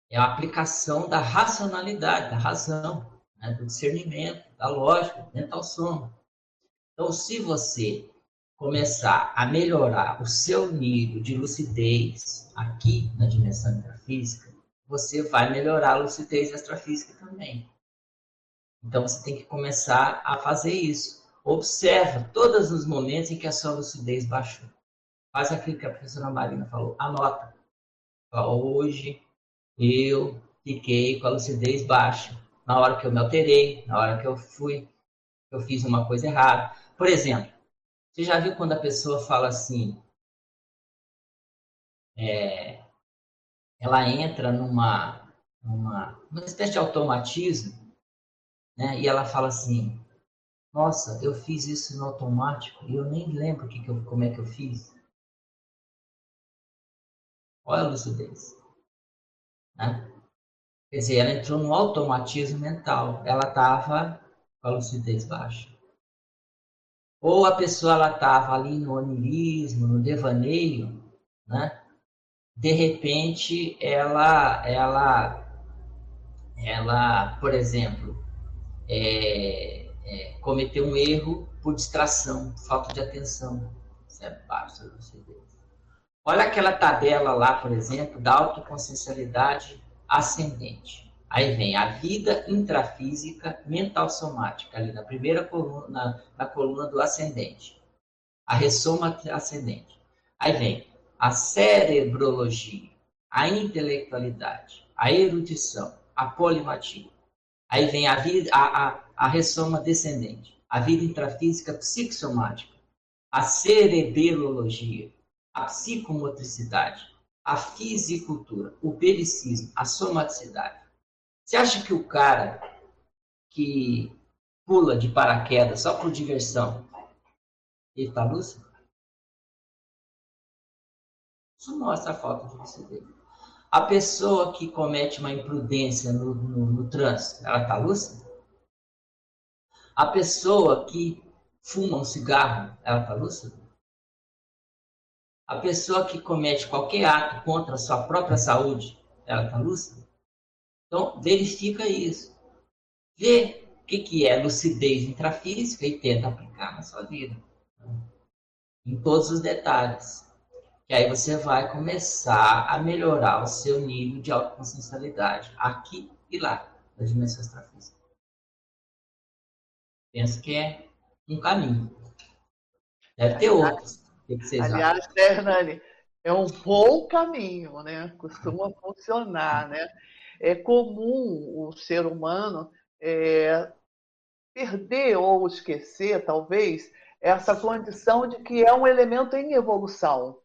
É a aplicação da racionalidade, da razão, né, do discernimento, da lógica, mental soma. Então, se você começar a melhorar o seu nível de lucidez aqui na dimensão intrafísica, você vai melhorar a lucidez extrafísica também. Então você tem que começar a fazer isso. Observa todos os momentos em que a sua lucidez baixou. Faz aquilo que a professora Marina falou. Anota. Hoje eu fiquei com a lucidez baixa. Na hora que eu me alterei, na hora que eu fui, eu fiz uma coisa errada. Por exemplo, você já viu quando a pessoa fala assim, é, ela entra numa, numa, uma espécie de automatismo né? E ela fala assim: Nossa, eu fiz isso no automático e eu nem lembro que que eu, como é que eu fiz. Olha a lucidez. Né? Quer dizer, ela entrou no automatismo mental. Ela estava com a lucidez baixa. Ou a pessoa ela estava ali no onirismo, no devaneio, né? De repente, ela, ela, ela, por exemplo, é, é, cometer um erro por distração, falta de atenção. Isso é baixo Olha aquela tabela lá, por exemplo, da autoconsciencialidade ascendente. Aí vem a vida intrafísica mental somática, ali na primeira coluna, na, na coluna do ascendente. A ressoma ascendente. Aí vem a cerebrologia, a intelectualidade, a erudição, a polimatia. Aí vem a, vida, a, a, a ressoma descendente, a vida intrafísica psicossomática, a cerebelologia, a psicomotricidade, a fisicultura, o pericismo, a somaticidade. Você acha que o cara que pula de paraquedas só por diversão, ele está lúcido? Isso mostra a falta de lucidez. A pessoa que comete uma imprudência no, no, no trânsito, ela está lúcida? A pessoa que fuma um cigarro, ela está lúcida? A pessoa que comete qualquer ato contra a sua própria saúde, ela está lúcida? Então, verifica isso. Vê o que, que é lucidez intrafísica e tenta aplicar na sua vida. Em todos os detalhes. Que aí você vai começar a melhorar o seu nível de autoconsciencialidade aqui e lá, na dimensão extrafísica. Penso que é um caminho. Deve ter outros. Que aliás, né, Hernani, é um bom caminho, né? Costuma funcionar, né? É comum o ser humano é, perder ou esquecer, talvez, essa condição de que é um elemento em evolução.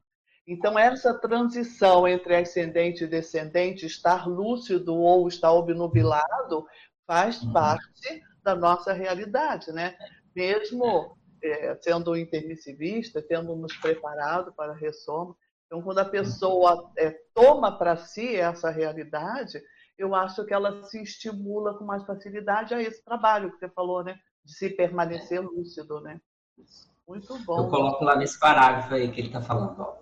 Então, essa transição entre ascendente e descendente, estar lúcido ou estar obnubilado, faz uhum. parte da nossa realidade, né? Mesmo é, sendo intermissivista, tendo nos preparado para a ressoma. Então, quando a pessoa é, toma para si essa realidade, eu acho que ela se estimula com mais facilidade a esse trabalho que você falou, né? De se permanecer lúcido, né? Muito bom. Eu coloco lá nesse parágrafo aí que ele está falando, ó.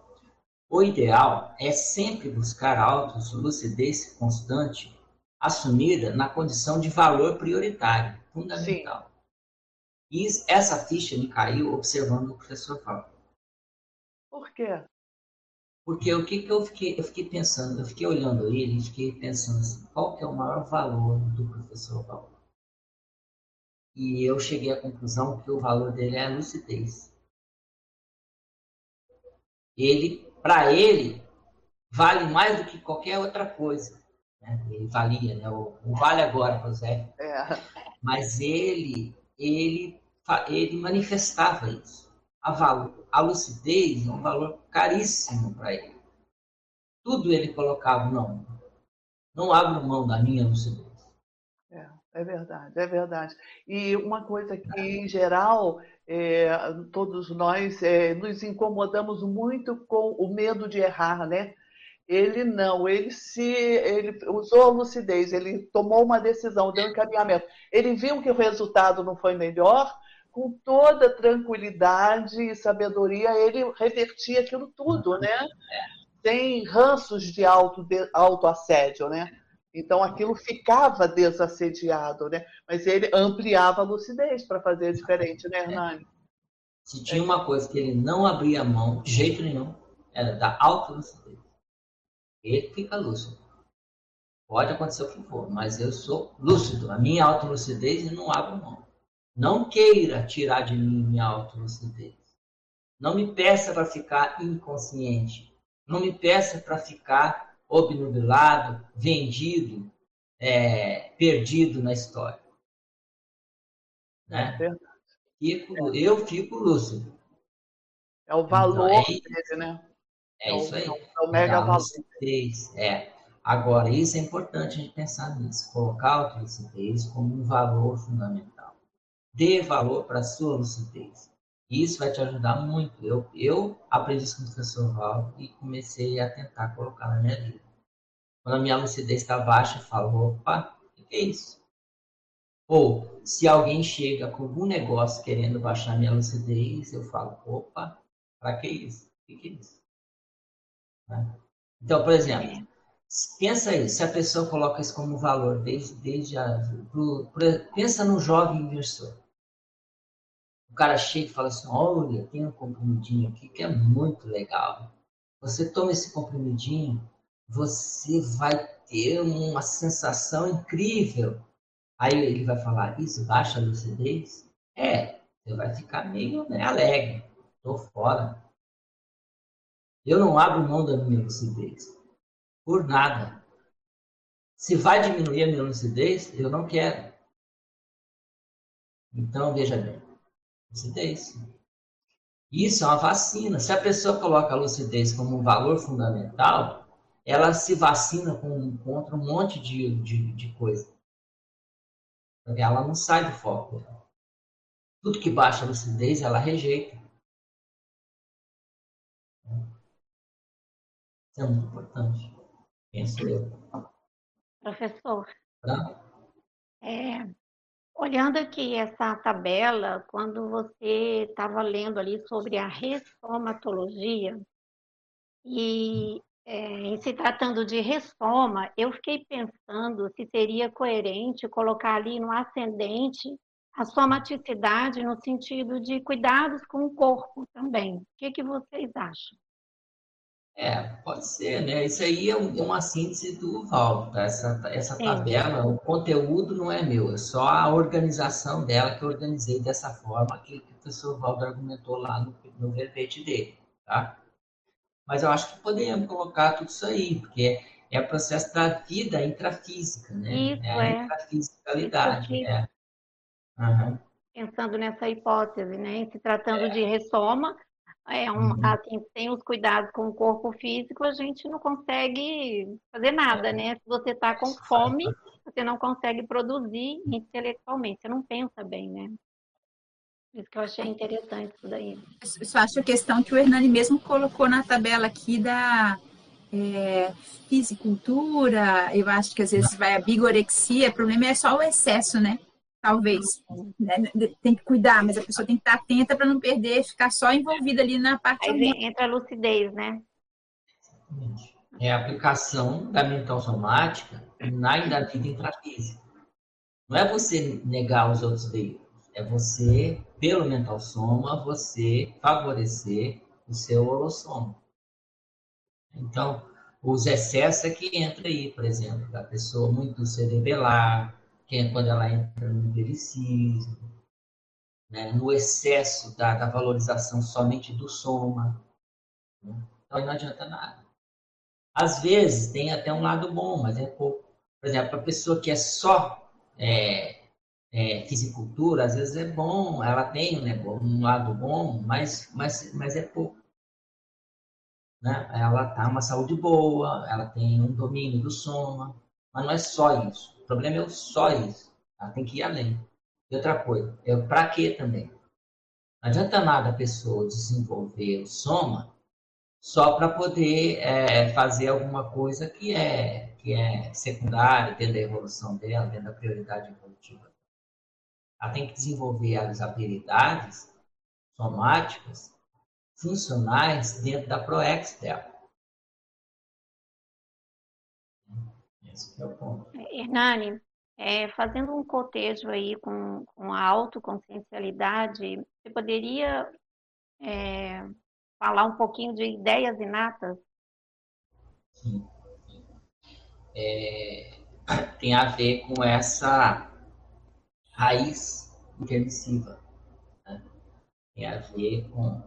O ideal é sempre buscar autos lucidez constante, assumida na condição de valor prioritário, fundamental. Sim. E essa ficha me caiu observando o professor Paulo. Por quê? Porque o que, que eu fiquei, eu fiquei pensando, eu fiquei olhando ele e fiquei pensando assim, qual que é o maior valor do professor Paulo? E eu cheguei à conclusão que o valor dele é a lucidez. Ele para ele, vale mais do que qualquer outra coisa. Né? Ele valia, né? o, o vale agora Zé. É. Mas ele, ele, ele manifestava isso. A, valor, a lucidez é um valor caríssimo para ele. Tudo ele colocava, não, não abro mão da minha lucidez. É, é verdade, é verdade. E uma coisa que, em geral, é, todos nós é, nos incomodamos muito com o medo de errar, né? Ele não, ele se, ele usou a lucidez, ele tomou uma decisão, deu um encaminhamento. Ele viu que o resultado não foi melhor, com toda tranquilidade e sabedoria, ele revertia aquilo tudo, né? Sem ranços de auto, de, autoassédio, né? Então aquilo ficava desassediado, né? Mas ele ampliava a lucidez para fazer diferente, né, Hernani? Se tinha uma coisa que ele não abria mão de jeito nenhum, era da autolucidez. Ele fica lúcido. Pode acontecer o que for, mas eu sou lúcido. A minha autolucidez não abro mão. Não queira tirar de mim minha autolucidez. Não me peça para ficar inconsciente. Não me peça para ficar obnubilado, vendido, é, perdido na história. Né? É fico, eu fico lúcido. É o valor então, é dele, né? É, isso aí. É o mega valor. É. Agora, isso é importante a gente pensar nisso. Colocar a lucidez como um valor fundamental. Dê valor para a sua lucidez. Isso vai te ajudar muito. Eu, eu aprendi isso com o professor Val e comecei a tentar colocar na minha vida. Quando a minha lucidez está baixa, eu falo, opa, o que é isso? Ou, se alguém chega com algum negócio querendo baixar minha lucidez, eu falo, opa, para que isso? O que é isso? Né? Então, por exemplo, pensa aí, se a pessoa coloca isso como valor desde, desde a. Pensa no jovem investidor. O cara chega e fala assim: olha, tem um comprimidinho aqui que é muito legal. Você toma esse comprimidinho, você vai ter uma sensação incrível. Aí ele vai falar: isso baixa a lucidez? É, você vai ficar meio né, alegre. Tô fora. Eu não abro mão da minha lucidez. Por nada. Se vai diminuir a minha lucidez, eu não quero. Então, veja bem. Lucidez. Isso é uma vacina. Se a pessoa coloca a lucidez como um valor fundamental, ela se vacina com, contra um monte de, de, de coisa. Ela não sai do foco. Tudo que baixa a lucidez, ela rejeita. Isso é muito importante. Penso eu. Professor, é, olhando aqui essa tabela, quando você estava lendo ali sobre a ressomatologia, e é, em se tratando de ressoma, eu fiquei pensando se seria coerente colocar ali no ascendente a somaticidade no sentido de cuidados com o corpo também. O que, que vocês acham? É, pode ser, né? Isso aí é, é uma síntese do Val, tá? Essa, essa tabela, o conteúdo não é meu, é só a organização dela que eu organizei dessa forma, que, que o professor Valdo argumentou lá no, no verbete dele, tá? Mas eu acho que podemos colocar tudo isso aí, porque é, é o processo da vida intrafísica, né? Isso, é a é. intrafisicalidade, é. Uhum. Pensando nessa hipótese, né? Se tratando é. de ressoma, é um, uhum. assim, sem os cuidados com o corpo físico, a gente não consegue fazer nada, né? Se você está com fome, você não consegue produzir intelectualmente, você não pensa bem, né? Isso que eu achei interessante isso daí. Eu só acho a questão que o Hernani mesmo colocou na tabela aqui da é, fisicultura, eu acho que às vezes vai a bigorexia, o problema é só o excesso, né? Talvez. Né? Tem que cuidar, mas a pessoa tem que estar atenta para não perder, ficar só envolvida ali na parte. Aí entra a lucidez, né? É a aplicação da mental somática na da vida intrafísica. Não é você negar os outros veículos, é você, pelo mental soma, você favorecer o seu holossoma. Então, os excessos é que entra aí, por exemplo, da pessoa muito cerebelar, que é quando ela entra no empiricismo, né, no excesso da, da, valorização somente do soma. Né? Então não adianta nada. Às vezes tem até um lado bom, mas é pouco. Por exemplo, a pessoa que é só é, é, fisicultura, às vezes é bom, ela tem né, um lado bom, mas, mas, mas é pouco. Né? Ela tá uma saúde boa, ela tem um domínio do soma, mas não é só isso problema é só isso. Tá? Tem que ir além. E outra coisa, é para quê também? Não adianta nada a pessoa desenvolver o soma só para poder é, fazer alguma coisa que é, que é secundária dentro da evolução dela, dentro da prioridade evolutiva. ela tem que desenvolver as habilidades somáticas funcionais dentro da ProEx dela. Esse é o ponto. Hernani, é, fazendo um cotejo aí com, com a autoconsciencialidade, você poderia é, falar um pouquinho de ideias inatas? Sim. É, tem a ver com essa raiz intermissiva. Né? Tem a ver com,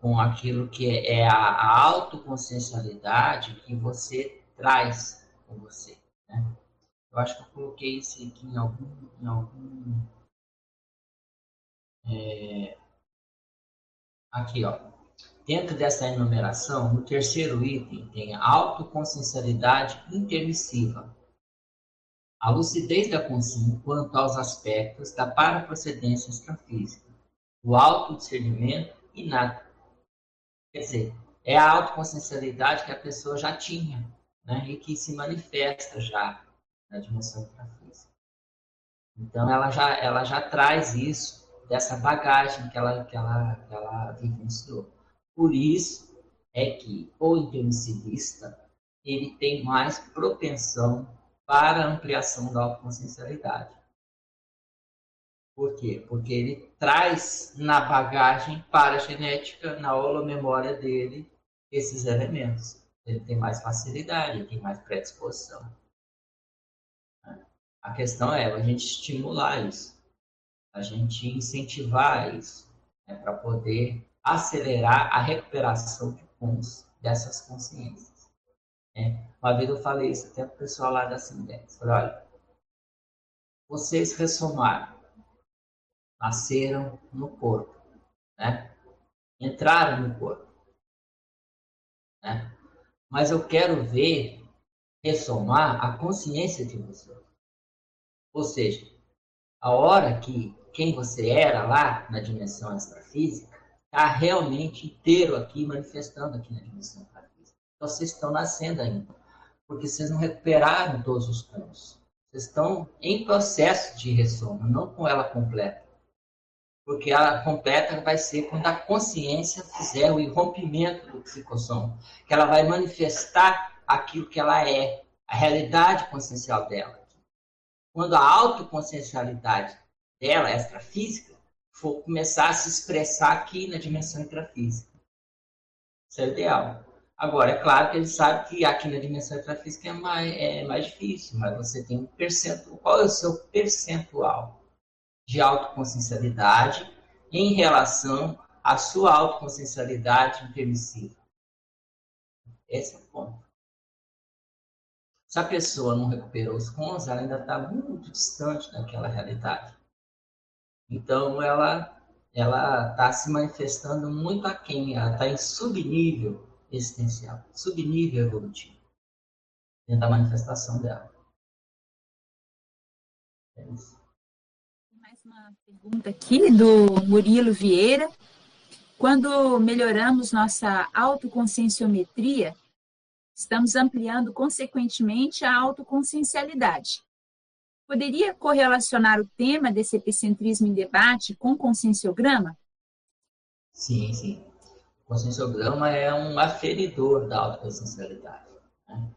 com aquilo que é a, a autoconsciencialidade que você traz com você. Né? Eu acho que eu coloquei isso aqui em algum. Em algum é, aqui, ó. Dentro dessa enumeração, no terceiro item, tem a autoconsciencialidade intermissiva. A lucidez da consciência quanto aos aspectos da paraprocedência extrafísica. O autodiscernimento inato. Quer dizer, é a autoconsciencialidade que a pessoa já tinha, né? e que se manifesta já na dimensão intrafísica. Então, ela já, ela já traz isso, dessa bagagem que ela, que ela, que ela vivenciou. Por isso é que o intermissivista ele tem mais propensão para a ampliação da autoconsciencialidade. Por quê? Porque ele traz na bagagem paragenética, na holomemória dele, esses elementos. Ele tem mais facilidade, tem mais predisposição. A questão é a gente estimular isso, a gente incentivar isso, né, para poder acelerar a recuperação de dessas consciências. Né? Uma vez eu falei isso até para o pessoal lá da Sindex. Falei, olha, vocês ressomaram, nasceram no corpo, né? entraram no corpo. Né? Mas eu quero ver ressomar a consciência de vocês. Ou seja, a hora que quem você era lá na dimensão extrafísica está realmente inteiro aqui, manifestando aqui na dimensão extrafísica. Então, vocês estão nascendo ainda, porque vocês não recuperaram todos os pontos. Vocês estão em processo de ressoma, não com ela completa. Porque ela completa vai ser quando a consciência fizer o irrompimento do psicossom, que ela vai manifestar aquilo que ela é, a realidade consciencial dela quando a autoconsciencialidade dela, extrafísica, for começar a se expressar aqui na dimensão intrafísica. Isso é o ideal. Agora, é claro que ele sabe que aqui na dimensão intrafísica é mais, é mais difícil, mas você tem um percentual. Qual é o seu percentual de autoconsciencialidade em relação à sua autoconsciencialidade impermissiva? Esse é o ponto. Se a pessoa não recuperou os cons, ela ainda está muito distante daquela realidade. Então, ela ela está se manifestando muito aquém, ela está em subnível existencial, subnível evolutivo, dentro da manifestação dela. É Mais uma pergunta aqui do Murilo Vieira. Quando melhoramos nossa autoconscienciometria, Estamos ampliando, consequentemente, a autoconsciencialidade. Poderia correlacionar o tema desse epicentrismo em debate com conscienciograma? Sim, sim. O conscienciograma é um aferidor da autoconsciencialidade. Né?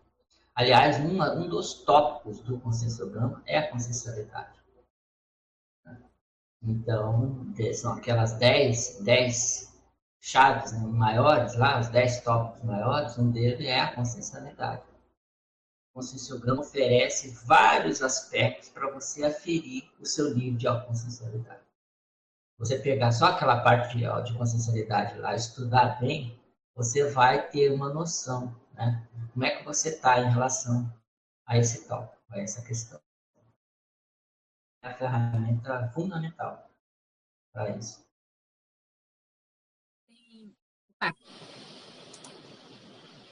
Aliás, uma, um dos tópicos do conscienciograma é a consciencialidade. Então, são aquelas 10, 10 chaves né, maiores lá, os 10 tópicos maiores, um deles é a consciencialidade. O conscienciograma oferece vários aspectos para você aferir o seu nível de autoconsciencialidade. Você pegar só aquela parte de, de lá, estudar bem, você vai ter uma noção, né? Como é que você está em relação a esse tópico, a essa questão. É a ferramenta fundamental para isso.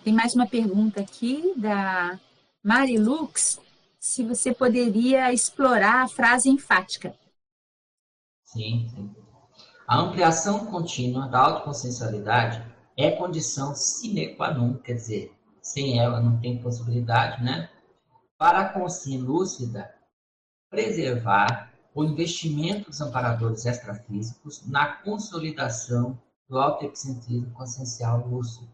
Tem mais uma pergunta aqui da Marilux. Se você poderia explorar a frase enfática. Sim, sim. A ampliação contínua da autoconsciencialidade é condição sine qua non, quer dizer, sem ela não tem possibilidade, né? Para a consciência lúcida preservar o investimento dos amparadores extrafísicos na consolidação do autoepicentrismo consciencial lúcido.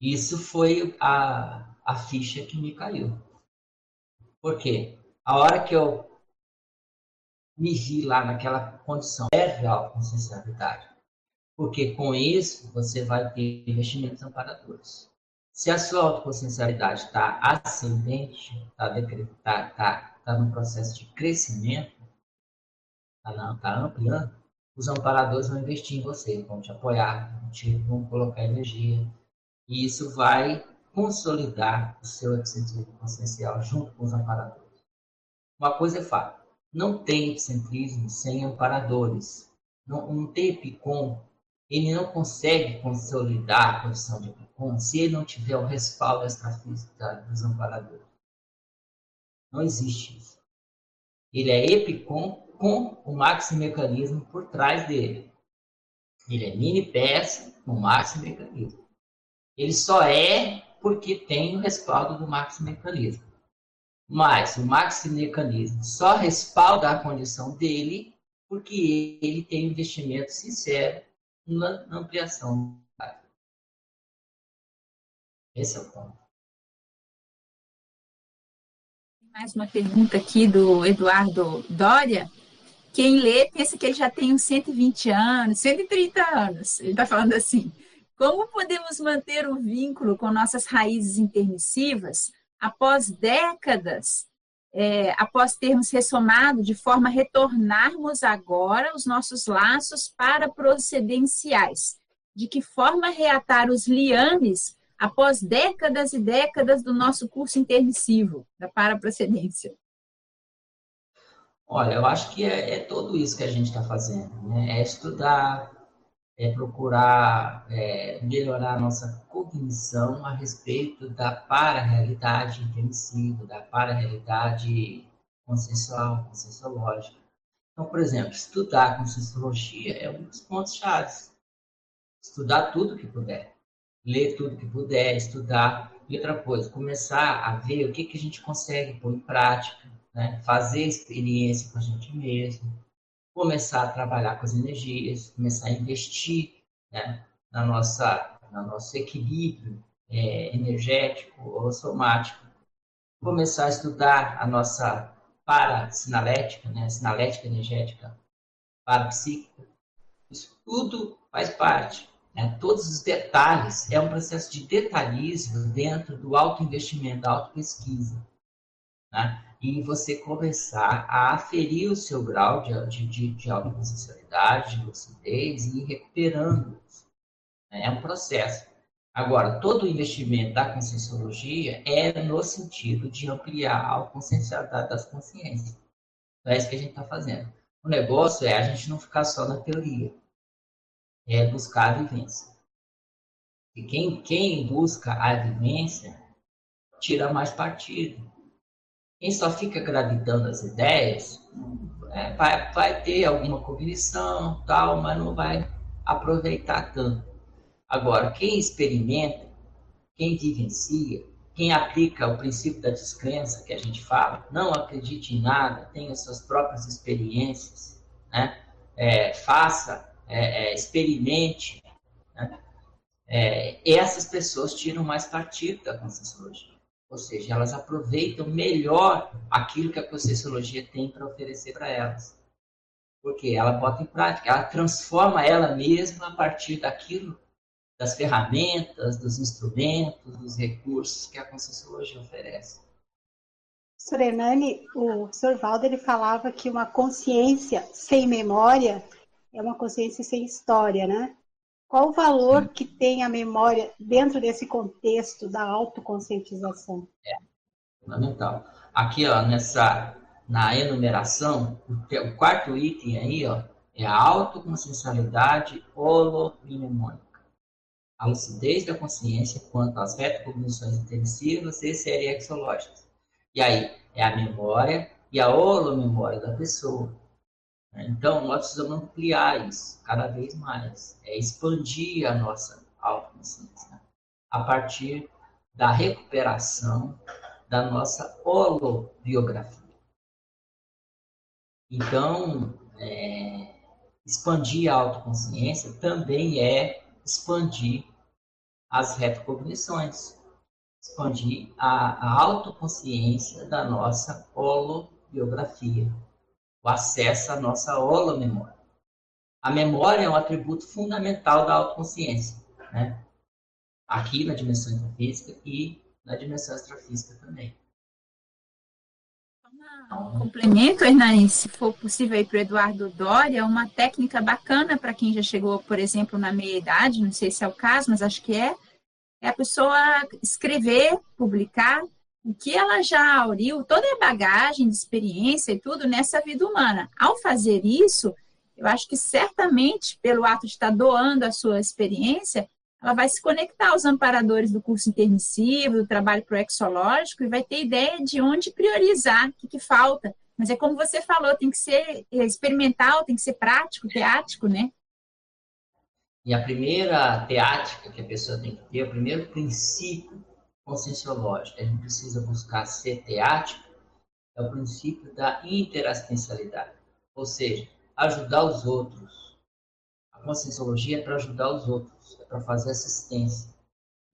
Isso foi a, a ficha que me caiu. Por quê? A hora que eu me vi lá naquela condição, é real consciencialidade. Porque com isso você vai ter investimentos amparadores. Se a sua autoconsciencialidade está ascendente, está tá, tá, tá no processo de crescimento, está tá ampliando, os amparadores vão investir em você, vão te apoiar, vão, te, vão colocar energia. E isso vai consolidar o seu epicentrismo consciencial junto com os amparadores. Uma coisa é fato, não tem epicentrismo sem amparadores. Não, não tem epicom ele não consegue consolidar a condição de Epicom se ele não tiver o respaldo extrafísico dos amparadores. Não existe isso. Ele é Epicom com o maximecanismo por trás dele. Ele é mini peça com maximecanismo. Ele só é porque tem o respaldo do maximecanismo. Mas o maximecanismo só respalda a condição dele porque ele tem um investimento sincero na ampliação. Esse é o ponto. Mais uma pergunta aqui do Eduardo Dória. Quem lê pensa que ele já tem uns 120 anos, 130 anos. Ele está falando assim: como podemos manter o vínculo com nossas raízes intermissivas após décadas é, após termos ressomado, de forma a retornarmos agora os nossos laços para procedenciais. De que forma reatar os liames após décadas e décadas do nosso curso intermissivo da paraprocedência? Olha, eu acho que é, é tudo isso que a gente está fazendo, né? É estudar, é procurar é, melhorar a nossa cognição a respeito da para-realidade intermissiva, da para-realidade consciencial, conscienciológica. Então, por exemplo, estudar a conscienciologia é um dos pontos-chave. Estudar tudo que puder. Ler tudo que puder, estudar. E outra coisa, começar a ver o que, que a gente consegue pôr em prática, né? fazer experiência com a gente mesmo, começar a trabalhar com as energias, começar a investir né, na nossa, no nosso equilíbrio é, energético ou somático, começar a estudar a nossa parasinalética, né, sinalética energética parapsíquica. Isso tudo faz parte. Né? Todos os detalhes, é um processo de detalhismo dentro do autoinvestimento, da autopesquisa. Né? e você começar a aferir o seu grau de, de, de autoconsciencialidade, de lucidez e ir recuperando isso. É um processo. Agora, todo o investimento da conscienciologia é no sentido de ampliar a consciencialidade das consciências. Então, é isso que a gente está fazendo. O negócio é a gente não ficar só na teoria, é buscar a vivência. E quem, quem busca a vivência tira mais partido quem só fica gravitando as ideias é, vai, vai ter alguma cognição, tal, mas não vai aproveitar tanto. Agora, quem experimenta, quem vivencia, quem aplica o princípio da descrença que a gente fala, não acredite em nada, tenha suas próprias experiências, né? É, faça, é, é experimente, né? É, essas pessoas tiram mais partido da conscienciologia. Ou seja, elas aproveitam melhor aquilo que a Conscienciologia tem para oferecer para elas. Porque ela bota em prática, ela transforma ela mesma a partir daquilo, das ferramentas, dos instrumentos, dos recursos que a Conscienciologia oferece. Sr. Hernani, o Sr. Valdo ele falava que uma consciência sem memória é uma consciência sem história, né? Qual o valor que tem a memória dentro desse contexto da autoconscientização? É fundamental. Aqui, ó, nessa na enumeração, o quarto item aí, ó, é a autoconsciencialidade holoprimemônica. A lucidez da consciência quanto às retrocognições intensivas e seriexológicas. E aí, é a memória e a holomemória da pessoa. Então, nós precisamos ampliar isso cada vez mais, é expandir a nossa autoconsciência a partir da recuperação da nossa holobiografia. Então, é, expandir a autoconsciência também é expandir as retrocognições, expandir a, a autoconsciência da nossa holobiografia, o acesso à nossa holomemória. A memória é um atributo fundamental da autoconsciência, né? aqui na dimensão intrafísica e na dimensão extrafísica também. Um complemento, Hernani, se for possível aí para o Eduardo Doria, uma técnica bacana para quem já chegou, por exemplo, na meia-idade, não sei se é o caso, mas acho que é, é a pessoa escrever, publicar o que ela já auriu, toda a bagagem de experiência e tudo nessa vida humana. Ao fazer isso, eu acho que certamente, pelo ato de estar doando a sua experiência, ela vai se conectar aos amparadores do curso intermissivo, do trabalho proexológico e vai ter ideia de onde priorizar, o que, que falta. Mas é como você falou, tem que ser experimental, tem que ser prático, teático, né? E a primeira teática que a pessoa tem que ter, o primeiro princípio conscienciológico que a gente precisa buscar ser teático, é o princípio da interassistencialidade. Ou seja, ajudar os outros. A conscienciologia é para ajudar os outros, é para fazer assistência.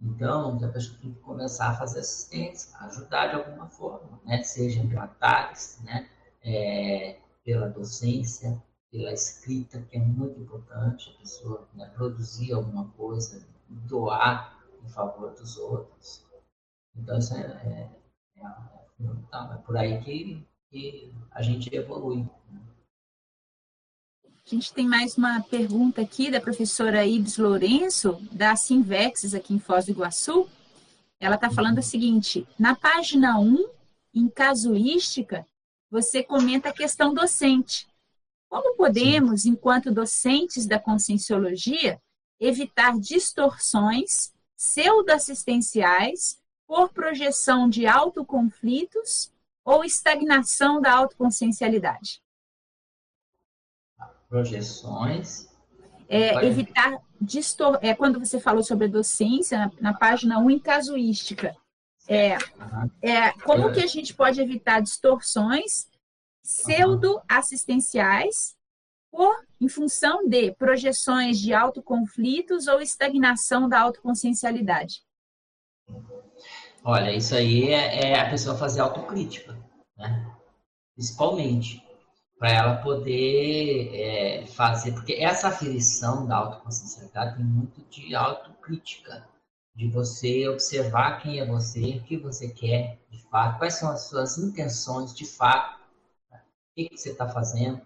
Então, a pessoa tem que começar a fazer assistência, ajudar de alguma forma, né? seja pela TAGS, né? É, pela docência, pela escrita, que é muito importante, a pessoa né, produzir alguma coisa, doar em favor dos outros. Então, isso é, é, é, é, é por aí que, que a gente evolui. A gente tem mais uma pergunta aqui da professora Ibs Lourenço, da Sinvexes, aqui em Foz do Iguaçu. Ela está falando o seguinte: na página 1, em casuística, você comenta a questão docente. Como podemos, enquanto docentes da conscienciologia, evitar distorções pseudoassistenciais por projeção de autoconflitos ou estagnação da autoconsciencialidade? projeções. É, evitar distor... é, quando você falou sobre a docência, na, na página 1, em casuística. É, é, como que a gente pode evitar distorções pseudo-assistenciais por, em função de projeções de autoconflitos ou estagnação da autoconsciencialidade? Olha, isso aí é, é a pessoa fazer autocrítica, né? principalmente para ela poder é, fazer, porque essa aferição da autoconsciencialidade tem muito de autocrítica, de você observar quem é você, o que você quer de fato, quais são as suas intenções de fato, né? o que, que você está fazendo,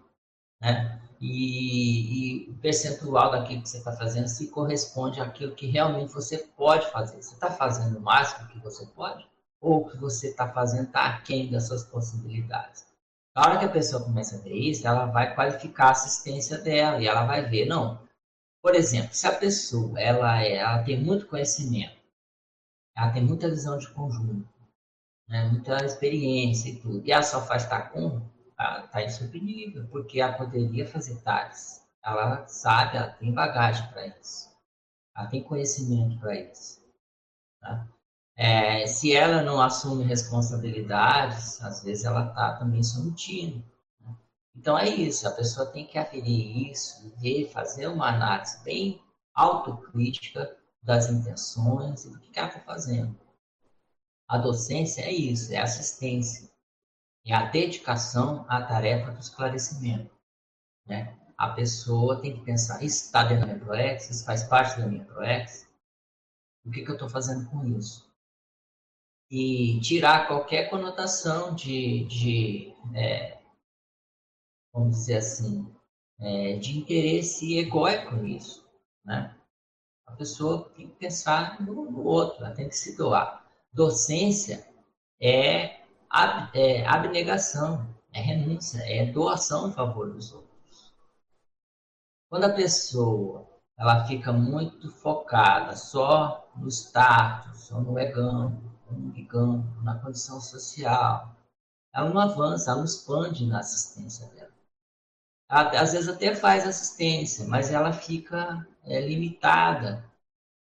né? E, e, o percentual daquilo que você está fazendo se corresponde àquilo que realmente você pode fazer. Você está fazendo o máximo que você pode? Ou o que você está fazendo está aquém das suas possibilidades? Na hora que a pessoa começa a ver isso, ela vai qualificar a assistência dela e ela vai ver, não. Por exemplo, se a pessoa ela, é, ela tem muito conhecimento, ela tem muita visão de conjunto, né, muita experiência e tudo, e ela só faz TACOM, ela está em subnível, porque ela poderia fazer TACs. Ela sabe, ela tem bagagem para isso. Ela tem conhecimento para isso. Tá? É, se ela não assume responsabilidades, às vezes ela está também se omitindo. Né? Então é isso, a pessoa tem que aferir isso, ver, fazer uma análise bem autocrítica das intenções e do que ela está fazendo. A docência é isso, é assistência, é a dedicação à tarefa do esclarecimento. Né? A pessoa tem que pensar, isso está dentro da minha ProEx, isso faz parte da minha ProEx, o que, que eu estou fazendo com isso? e tirar qualquer conotação de, de é, vamos dizer assim, é, de interesse egóico nisso, né? A pessoa tem que pensar no, no, outro, ela tem que se doar. Docência é, ab, é abnegação, é renúncia, é doação em favor dos outros. Quando a pessoa ela fica muito focada só no status, só no egão, digamos, na condição social. Ela não avança, ela não expande na assistência dela. Ela, às vezes até faz assistência, mas ela fica é, limitada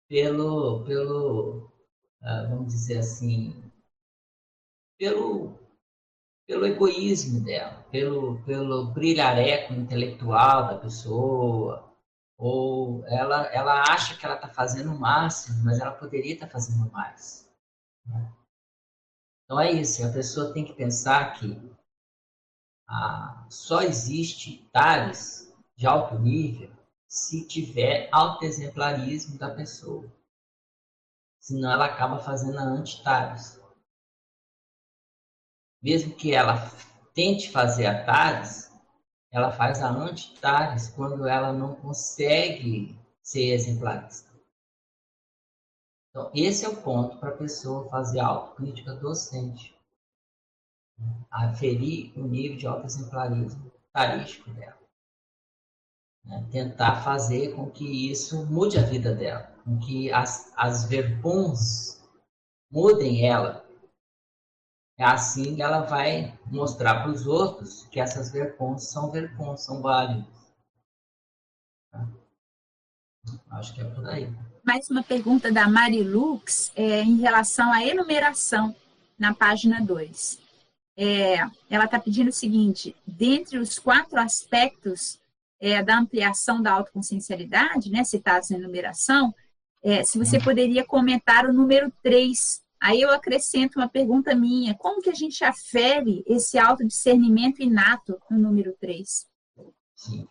pelo, pelo uh, vamos dizer assim, pelo, pelo egoísmo dela, pelo, pelo brilhareco intelectual da pessoa, ou ela, ela acha que ela está fazendo o máximo, mas ela poderia estar tá fazendo mais. Né? Então é isso, a pessoa tem que pensar que ah, só existe tares de alto nível se tiver autoexemplarismo da pessoa. Senão ela acaba fazendo a anti-tares. Mesmo que ela tente fazer a tares, ela faz a anti-Tales quando ela não consegue ser exemplarista. Então, esse é o ponto para a pessoa fazer autocrítica docente. Aferir o nível de autoexemplarismo tarístico dela. Né? Tentar fazer com que isso mude a vida dela, com que as, as verbons mudem ela assim que ela vai mostrar para os outros que essas vercons são vercons, são válidas. Tá? Acho que é por aí. Mais uma pergunta da Marilux é, em relação à enumeração na página 2. É, ela está pedindo o seguinte: dentre os quatro aspectos é, da ampliação da autoconsciencialidade, né, citados na enumeração, é, se você hum. poderia comentar o número 3, Aí eu acrescento uma pergunta minha: como que a gente afere esse autodiscernimento inato no número 3? Sim.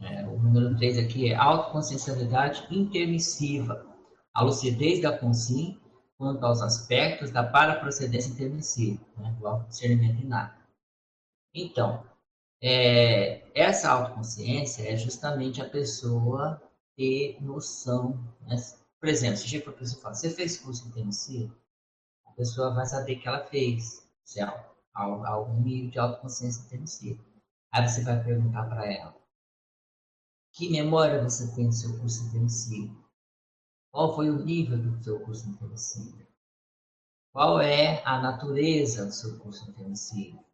É, o número 3 aqui é autoconsciencialidade intermissiva, a lucidez da consciência quanto aos aspectos da paraprocedência intermissiva, né, do autodiscernimento inato. Então, é, essa autoconsciência é justamente a pessoa ter noção. Né? Por exemplo, se a pessoa fala, você fez curso intermissivo? Pessoa vai saber que ela fez, se é algum nível de autoconsciência tem sido. Aí você vai perguntar para ela: que memória você tem do seu curso intensivo? Qual foi o nível do seu curso intensivo? Qual é a natureza do seu curso intensivo?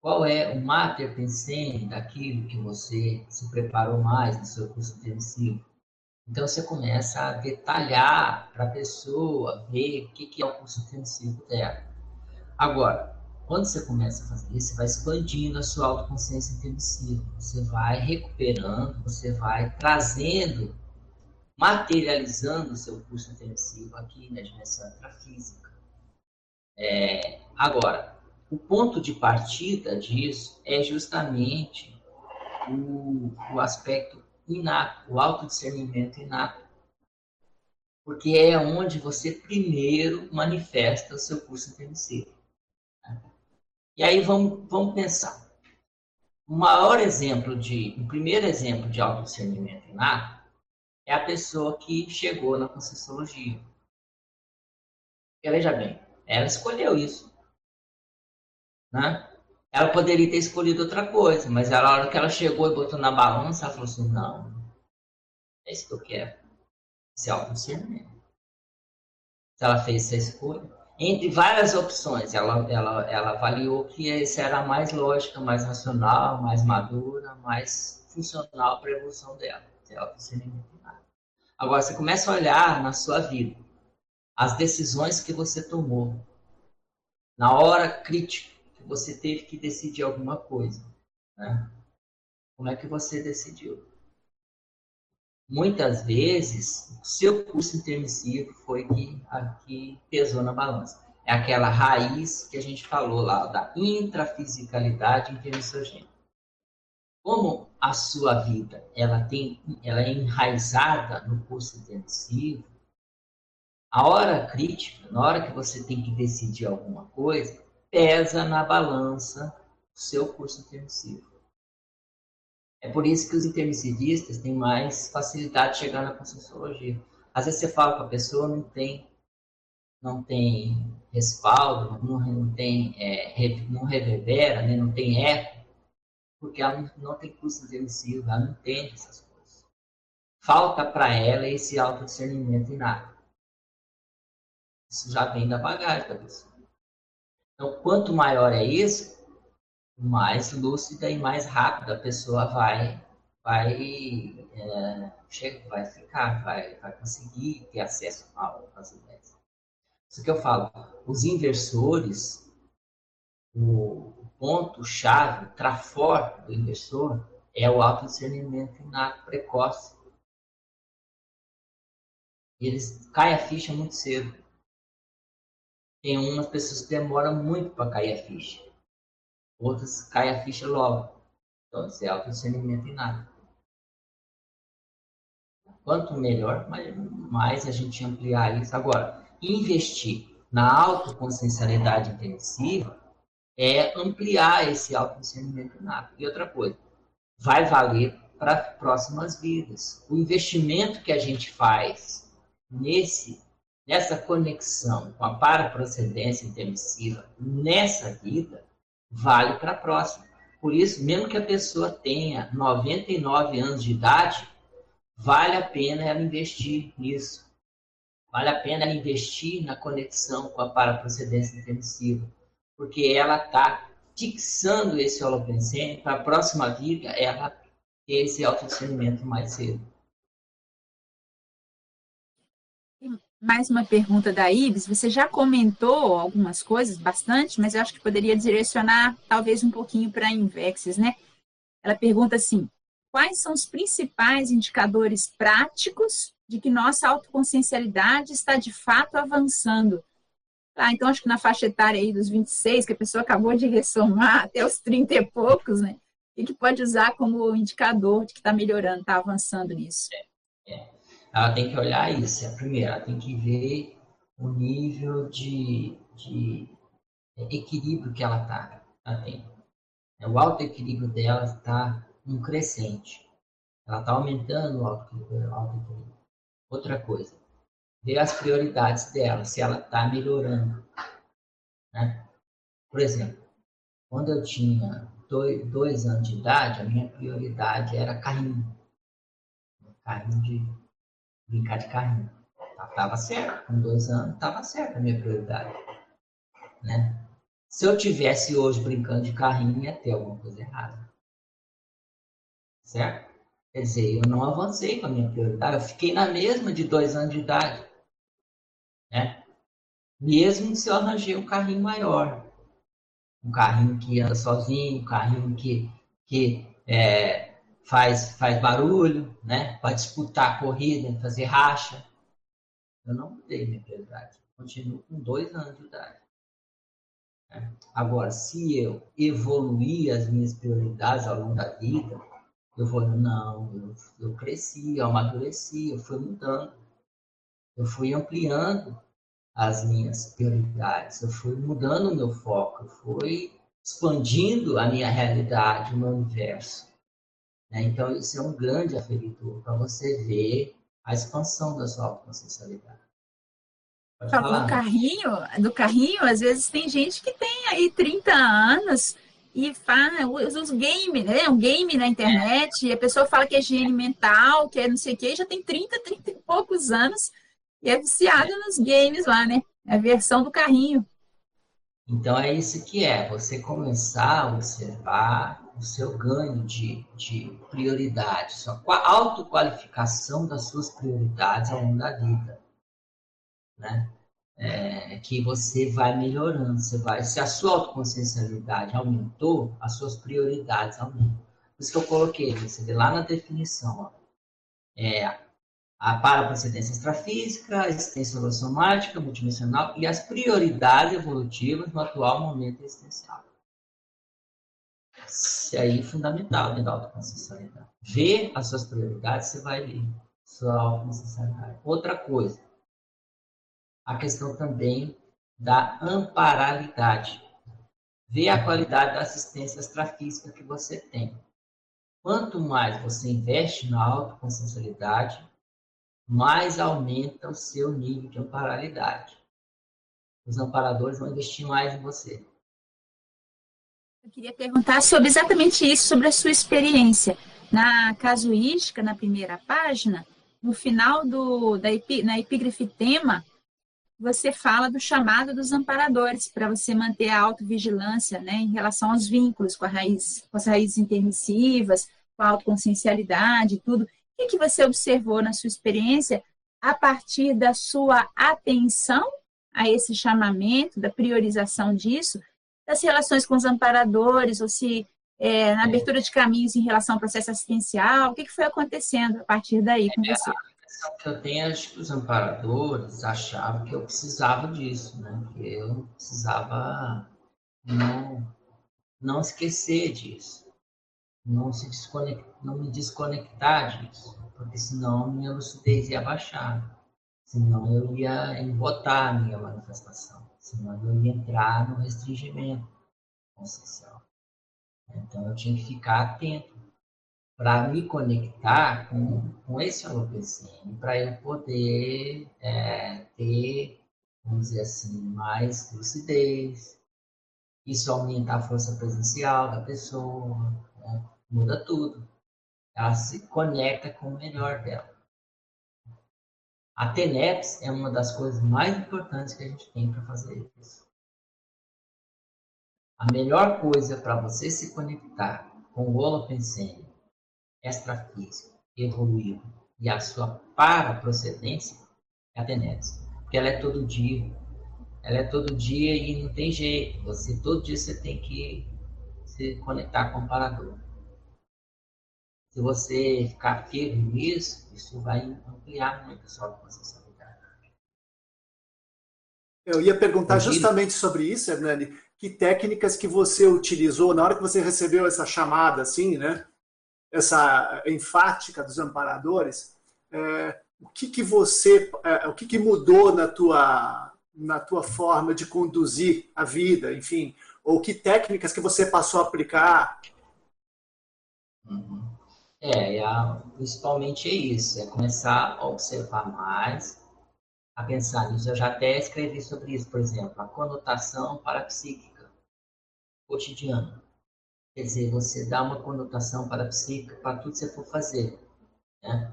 Qual é o mater pensene daquilo que você se preparou mais no seu curso intensivo? Então você começa a detalhar para a pessoa ver o que é o curso intensivo dela. Agora, quando você começa a fazer isso, você vai expandindo a sua autoconsciência intensiva. Você vai recuperando, você vai trazendo, materializando o seu curso intensivo aqui na dimensão intrafísica. É, agora, o ponto de partida disso é justamente o, o aspecto inato, o autodiscernimento inato. Porque é onde você primeiro manifesta o seu curso intermissivo. Né? E aí vamos, vamos pensar. O maior exemplo de, o primeiro exemplo de autodiscernimento inato é a pessoa que chegou na Conscienciologia. Veja bem, ela escolheu isso. Né? Ela poderia ter escolhido outra coisa, mas ela, a hora que ela chegou e botou na balança, ela falou assim: não, é isso que eu quero. Esse autodiscernimento. Se ela fez essa escolha, entre várias opções, ela, ela, ela avaliou que essa era a mais lógica, mais racional, mais madura, mais funcional para a evolução dela. Esse autodiscernimento. Agora, você começa a olhar na sua vida as decisões que você tomou na hora crítica você teve que decidir alguma coisa. Né? Como é que você decidiu? Muitas vezes, o seu curso intermissivo foi que, que pesou na balança. É aquela raiz que a gente falou lá, da intrafisicalidade intermissogênica. Como a sua vida ela tem, ela é enraizada no curso intermissivo, a hora crítica, na hora que você tem que decidir alguma coisa, pesa na balança o seu curso intermissivo. É por isso que os intermissivistas têm mais facilidade de chegar na conscienciologia. Às vezes você fala com a pessoa, não tem, não tem respaldo, não, não tem, é, não reverbera, né, não tem eco, porque ela não, não tem curso intermissivo, ela não entende essas coisas. Falta para ela esse autodiscernimento inato. Isso já vem da bagagem da pessoa. Então, quanto maior é isso, mais lúcida e mais rápida a pessoa vai vai é, chega, vai ficar, vai, vai conseguir ter acesso às ideias. Isso que eu falo, os inversores, o ponto-chave, trafor do investidor é o autodiscernimento inato precoce. Eles caem a ficha muito cedo. Tem umas pessoas que demoram muito para cair a ficha. Outras caem a ficha logo. Então, esse é autodiscernimento inato. Quanto melhor, mais, mais a gente ampliar isso. Agora, investir na autoconsciencialidade intensiva é ampliar esse autodiscernimento inato. E outra coisa, vai valer para próximas vidas. O investimento que a gente faz nesse nessa conexão com a paraprocedência intermissiva nessa vida vale para a próxima. Por isso, mesmo que a pessoa tenha 99 anos de idade, vale a pena ela investir nisso. Vale a pena ela investir na conexão com a paraprocedência intermissiva, porque ela está fixando esse holopensene para a próxima vida ela ter esse autodiscernimento mais cedo. Mais uma pergunta da Ibis. Você já comentou algumas coisas, bastante, mas eu acho que poderia direcionar talvez um pouquinho para a Invexes, né? Ela pergunta assim: quais são os principais indicadores práticos de que nossa autoconsciencialidade está de fato avançando? Ah, então acho que na faixa etária aí dos 26, que a pessoa acabou de ressomar até os 30 e poucos, né? E que pode usar como indicador de que está melhorando, está avançando nisso. É, é. Ela tem que olhar isso. A primeira, ela tem que ver o nível de, de equilíbrio que ela está. Ela tem. É, o alto equilíbrio dela está um crescente. Ela está aumentando o alto equilíbrio. Outra coisa, ver as prioridades dela, se ela está melhorando. Né? Por exemplo, quando eu tinha dois, dois, anos de idade, a minha prioridade era carrinho. Carrinho de brincar de carrinho. Estava certo, com dois anos estava certo a minha prioridade. Né? Se eu tivesse hoje brincando de carrinho, ia ter alguma coisa errada. Certo? Quer dizer, eu não avancei com a minha prioridade, eu fiquei na mesma de dois anos de idade. Né? Mesmo se eu arranjei um carrinho maior. Um carrinho que anda sozinho, um carrinho que, que é, faz, faz barulho, né? Para disputar a corrida, fazer racha. Eu não mudei minha prioridade. Continuo com dois anos de idade. Agora, se eu evoluir as minhas prioridades ao longo da vida, eu vou, não, eu, eu cresci, eu amadureci, eu fui mudando. Eu fui ampliando as minhas prioridades, eu fui mudando o meu foco, eu fui expandindo a minha realidade, o meu universo. Né? Então, isso é um grande aferidor para você ver a expansão da sua autoconsciencialidade. Falou do carrinho, do carrinho, às vezes tem gente que tem aí 30 anos e faz os games, né? Um game na internet, é. e a pessoa fala que é higiene mental, que é não sei o quê, já tem 30, 30 e poucos anos e é viciado nos games lá, né? É a versão do carrinho. Então é isso que é, você começar a observar o seu ganho de, de prioridade, sua autoqualificação das suas prioridades ao longo da vida. Né? É, que você vai melhorando, você vai, se a sua autoconsciencialidade aumentou, as suas prioridades aumentam. Por isso que eu coloquei, você vê lá na definição, ó, é, a paraprocedência extrafísica, a existência holossomática, multidimensional e as prioridades evolutivas no atual momento existencial. Isso aí é fundamental dentro da autoconsciencialidade. Ver as suas prioridades, você vai ver sua autoconsciencialidade. Outra coisa, a questão também da amparalidade. Ver a qualidade da assistência extrafísica que você tem. Quanto mais você investe na autoconsciencialidade, mais aumenta o seu nível de amparalidade. Os amparadores vão investir mais em você. Eu queria perguntar sobre exatamente isso, sobre a sua experiência. Na casuística, na primeira página, no final do, da epi, na epígrafe tema, você fala do chamado dos amparadores para você manter a autovigilância né, em relação aos vínculos com, a raiz, com as raízes intermissivas, com a autoconsciencialidade e tudo. O que, que você observou na sua experiência a partir da sua atenção a esse chamamento, da priorização disso, das relações com os amparadores, ou se é, na é. abertura de caminhos em relação ao processo assistencial, o que, que foi acontecendo a partir daí com você? A impressão que eu tenho é que os amparadores achavam que eu precisava disso, né? que eu precisava não, não esquecer disso, não, se desconectar, não me desconectar disso, porque senão minha lucidez ia baixar, senão eu ia embotar a minha manifestação, senão eu ia entrar no restringimento consciencial. Então eu tinha que ficar atento para me conectar com, com esse holopensene, para eu poder é, ter, vamos dizer assim, mais lucidez. Isso aumenta a força presencial da pessoa, né? muda tudo. Ela se conecta com o melhor dela. A TENEPS é uma das coisas mais importantes que a gente tem para fazer isso. A melhor coisa para você se conectar com o holopensene extrafísico, evoluído e a sua para-procedência é a Tenetes. Porque ela é todo dia. Ela é todo dia e não tem jeito. Você, todo dia você tem que se conectar com o parador. Se você ficar firme nisso, isso vai ampliar muito a sua consciência. Eu ia perguntar justamente sobre isso, Hernani que técnicas que você utilizou na hora que você recebeu essa chamada, assim, né? Essa enfática dos amparadores. É, o que, que você, é, o que, que mudou na tua, na tua forma de conduzir a vida, enfim, ou que técnicas que você passou a aplicar? Uhum. É, principalmente é isso, é começar a observar mais, a pensar nisso. Eu já até escrevi sobre isso, por exemplo, a conotação parapsíquica cotidiano. Quer dizer, você dá uma conotação para a psique para tudo que você for fazer. Né?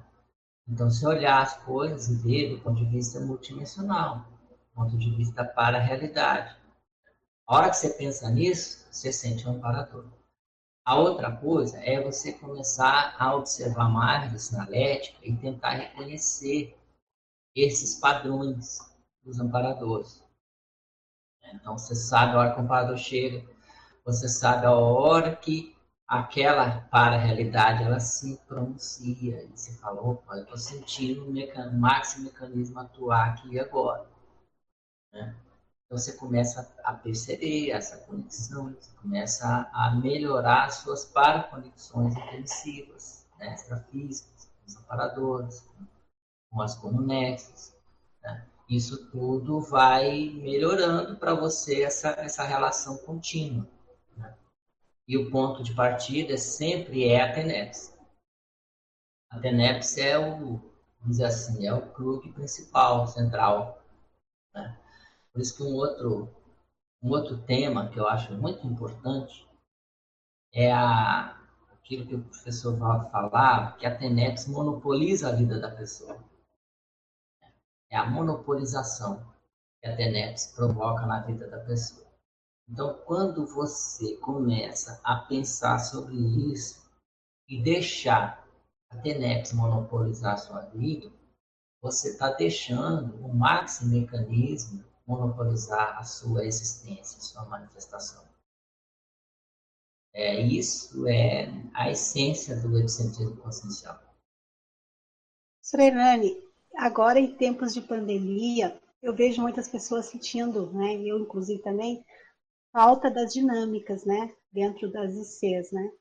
Então, se olhar as coisas e ver do ponto de vista multidimensional, do ponto de vista para a realidade. A hora que você pensa nisso, você sente um amparador. A outra coisa é você começar a observar a sinalética e tentar reconhecer esses padrões dos amparadores. Então, você sabe a hora que o amparador chega, você sabe a hora que aquela para-realidade ela se pronuncia e se fala, opa, eu estou sentindo o máximo mecanismo atuar aqui agora. Né? Então você começa a perceber essa conexão, você começa a melhorar as suas paraconexões intensivas, né? extrafísicas, com os aparadores, com as conexas. Né? Isso tudo vai melhorando para você essa, essa relação contínua. E o ponto de partida sempre é a TENEPS. A TENEPS é o, vamos dizer assim, é o clube principal, central. Né? Por isso que um outro, um outro tema que eu acho muito importante é a, aquilo que o professor Valdo falava, que a TENEPS monopoliza a vida da pessoa. É a monopolização que a TENEPS provoca na vida da pessoa. Então, quando você começa a pensar sobre isso e deixar a TENEPS monopolizar a sua vida, você está deixando o máximo mecanismo monopolizar a sua existência, a sua manifestação. É, isso é a essência do epicentrismo consciencial. Srenani, agora em tempos de pandemia, eu vejo muitas pessoas sentindo, né, eu inclusive também, falta das dinâmicas, né, dentro das ICs, né?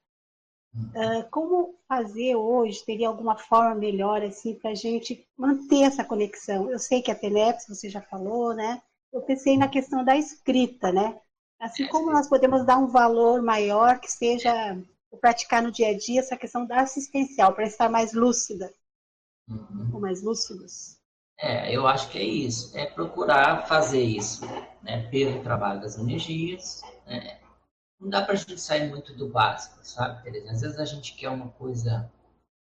Uh, como fazer hoje? Teria alguma forma melhor assim para a gente manter essa conexão? Eu sei que a TENEPS você já falou, né? Eu pensei na questão da escrita, né? Assim como nós podemos dar um valor maior que seja praticar no dia a dia essa questão da assistencial para estar mais lúcida, uhum. ou mais lúcidos. É, eu acho que é isso, é procurar fazer isso, né, pelo trabalho das energias. Né? Não dá para a gente sair muito do básico, sabe, Tereza? Às vezes a gente quer uma coisa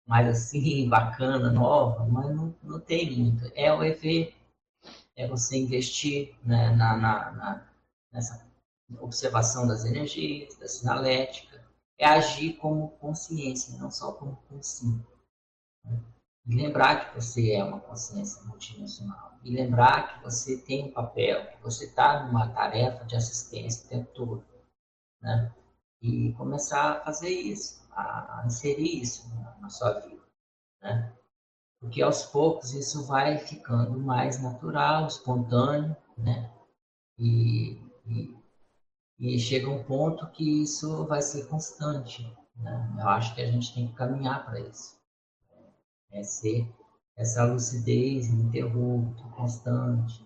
mais assim, bacana, nova, mas não, não tem muito. É o EV, é você investir né, na, na, na, nessa observação das energias, da sinalética, é agir como consciência, não só como consciência. Né? E lembrar que você é uma consciência multidimensional. E lembrar que você tem um papel, que você está numa tarefa de assistência o tempo todo. né? E começar a fazer isso, a inserir isso na, na sua vida, né? Porque aos poucos isso vai ficando mais natural, espontâneo, né? E, e, e chega um ponto que isso vai ser constante. Né? Eu acho que a gente tem que caminhar para isso. É ser essa lucidez ininterrupta, constante.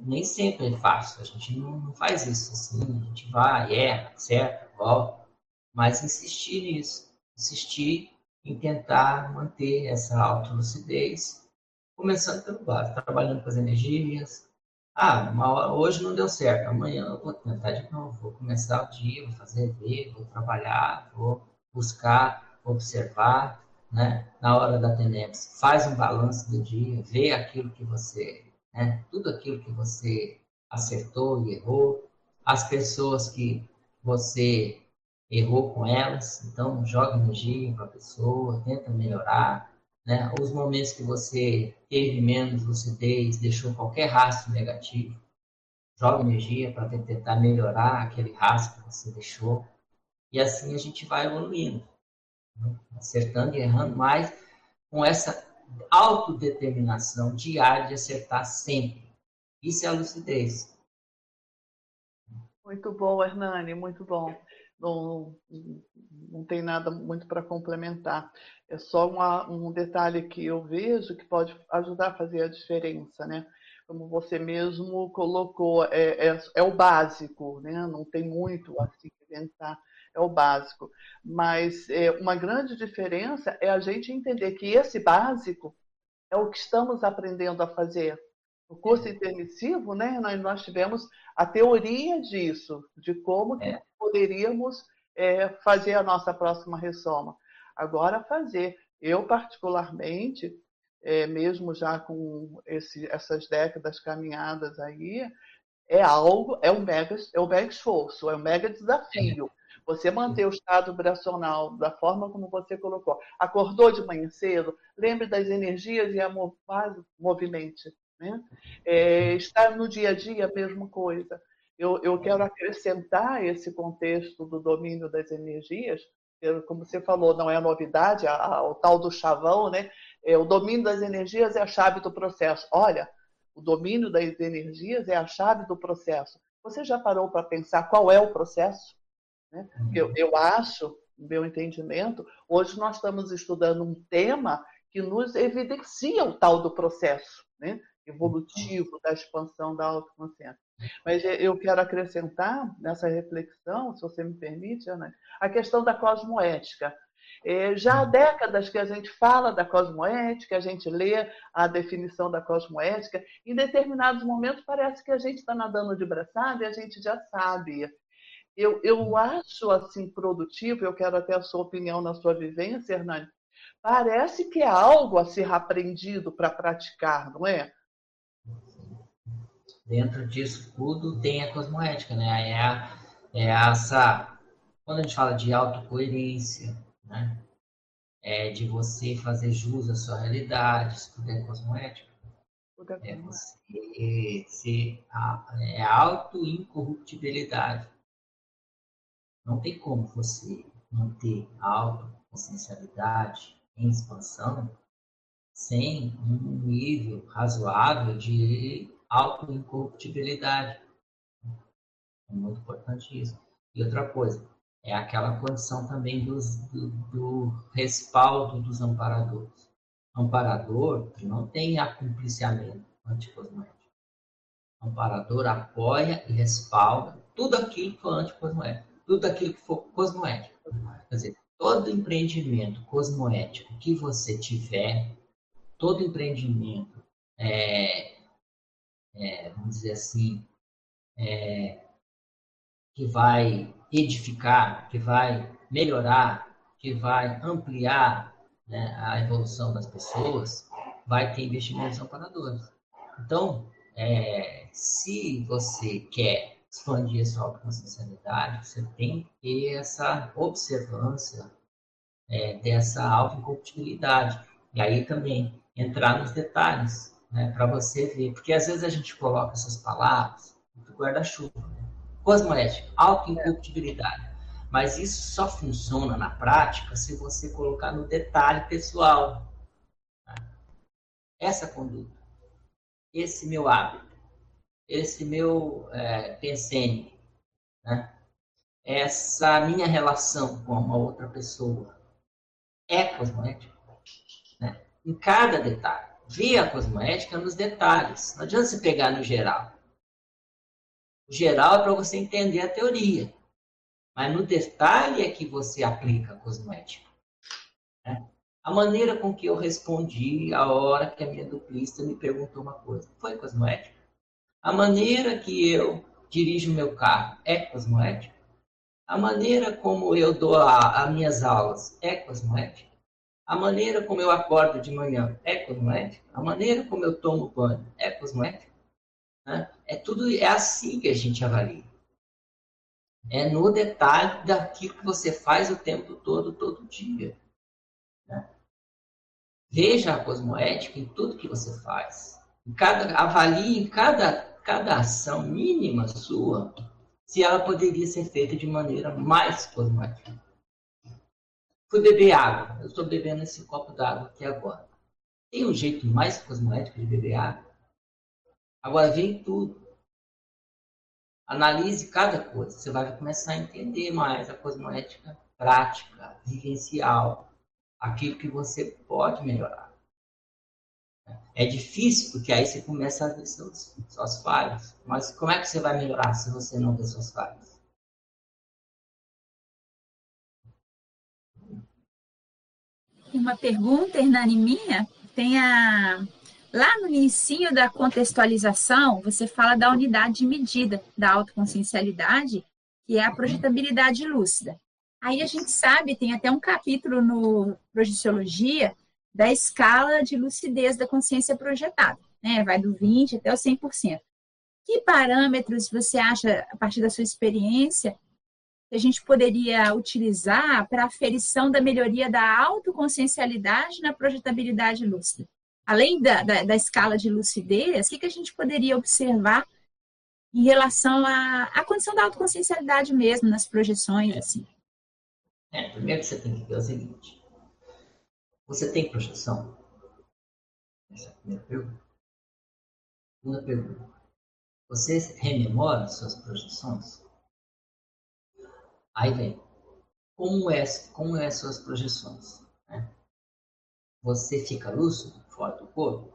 Nem sempre é fácil, a gente não, não faz isso assim, a gente vai, erra, acerta, volta, mas insistir nisso, insistir em tentar manter essa autolucidez, começando pelo básico, trabalhando com as energias. Ah, hora, hoje não deu certo, amanhã eu vou tentar de novo, vou começar o dia, vou fazer ver, vou trabalhar, vou buscar, observar, né? na hora da tenebres, faz um balanço do dia, vê aquilo que você, né? tudo aquilo que você acertou e errou, as pessoas que você errou com elas, então joga energia para a pessoa, tenta melhorar, né? Os momentos que você teve menos lucidez, deixou qualquer rastro negativo, joga energia para tentar melhorar aquele rastro que você deixou, e assim a gente vai evoluindo acertando e errando, mas com essa autodeterminação diária de acertar sempre. Isso é a lucidez. Muito bom, Hernani, muito bom. Não, não tem nada muito para complementar. É só uma, um detalhe que eu vejo que pode ajudar a fazer a diferença, né? Como você mesmo colocou, é, é, é o básico, né? Não tem muito assim que inventar é o básico. Mas é, uma grande diferença é a gente entender que esse básico é o que estamos aprendendo a fazer. No curso intermissivo, né, nós, nós tivemos a teoria disso, de como é. poderíamos é, fazer a nossa próxima ressoma. Agora, fazer. Eu, particularmente, é, mesmo já com esse, essas décadas caminhadas aí, é algo, é um mega, é um mega esforço, é um mega desafio. Você manter o estado vibracional da forma como você colocou. Acordou de manhã cedo, lembre das energias e a movimente. Né? É, estar no dia a dia, a mesma coisa. Eu, eu quero acrescentar esse contexto do domínio das energias, como você falou, não é novidade, a, a, o tal do chavão, né? É, o domínio das energias é a chave do processo. Olha, o domínio das energias é a chave do processo. Você já parou para pensar qual é o processo? Né? Eu, eu acho, no meu entendimento, hoje nós estamos estudando um tema que nos evidencia o tal do processo né? Evolutivo da expansão da autoconsciência. Mas eu quero acrescentar nessa reflexão, se você me permite, Ana, a questão da cosmoética. É, já há décadas que a gente fala da cosmoética, a gente lê a definição da cosmoética, em determinados momentos parece que a gente está nadando de braçada e a gente já sabe eu, eu acho assim produtivo, eu quero até a sua opinião na sua vivência, Hernani. Parece que é algo a ser aprendido para praticar, não é? Dentro disso tudo tem a cosmoética, né? É, a, é essa. Quando a gente fala de autocoerência, né? É de você fazer jus à sua realidade, isso tudo é cosmoética. É você ser a, é auto-incorruptibilidade. Não tem como você manter a autoconsciencialidade em expansão sem um nível razoável de autoincorruptibilidade. É muito importante isso. E outra coisa, é aquela condição também dos, do, do, respaldo dos amparadores. Amparador não tem acompliciamento anticosmoético. Amparador apoia e respalda tudo aquilo que é anticosmoético tudo aquilo que for cosmoético. Quer dizer, todo empreendimento cosmoético que você tiver, todo empreendimento, é, é, vamos dizer assim, é, que vai edificar, que vai melhorar, que vai ampliar né, a evolução das pessoas, vai ter investimentos amparadores. Então, é, se você quer expandir a sua consciencialidade, você tem que ter essa observância é, dessa autoincorruptibilidade. E aí também entrar nos detalhes, né, para você ver. Porque às vezes a gente coloca essas palavras no guarda-chuva. Né? Cosmoética, autoincorruptibilidade. Mas isso só funciona na prática se você colocar no detalhe pessoal. Essa conduta, esse meu hábito, esse meu é, né? essa minha relação com uma outra pessoa é cosmoética. Né? Em cada detalhe. Vê a cosmoética nos detalhes. Não adianta você pegar no geral. O geral é para você entender a teoria. Mas no detalhe é que você aplica a cosmética. Né? A maneira com que eu respondi a hora que a minha duplista me perguntou uma coisa foi cosmética. A maneira que eu dirijo meu carro é cosmética. A maneira como eu dou as minhas aulas é cosmética. A maneira como eu acordo de manhã é cosmética. A maneira como eu tomo banho é cosmética. Né? É tudo é assim que a gente avalia. É no detalhe daquilo que você faz o tempo todo, todo dia. Né? Veja a cosmoética em tudo que você faz. Em cada, avalie em cada, cada ação mínima sua se ela poderia ser feita de maneira mais cosmoética. Fui beber água. Eu estou bebendo esse copo d'água aqui agora. Tem um jeito mais cosmoético de beber água? Agora vem tudo. Analise cada coisa. Você vai começar a entender mais a cosmoética prática, vivencial, aquilo que você pode melhorar. É difícil, porque aí você começa a ver suas falhas. Mas como é que você vai melhorar se você não vê suas falhas? Uma pergunta, Hernani, minha, tem a Lá no início da contextualização, você fala da unidade de medida da autoconsciencialidade, que é a projetabilidade lúcida. Aí a gente sabe, tem até um capítulo no Projeciologia da escala de lucidez da consciência projetada, né? Vai do 20 até o 100%. Que parâmetros você acha, a partir da sua experiência, a gente poderia utilizar para aferição da melhoria da autoconsciencialidade na projetabilidade lúcida? além da, da, da escala de lucidez, o que, que a gente poderia observar em relação à, à condição da autoconsciencialidade mesmo, nas projeções, assim? É, primeiro que você tem que ver o seguinte. Você tem projeção? Essa é a primeira pergunta. Segunda pergunta. Você rememora suas projeções? Aí vem. Como é, como é suas projeções? Né? Você fica lúcido? fora do corpo,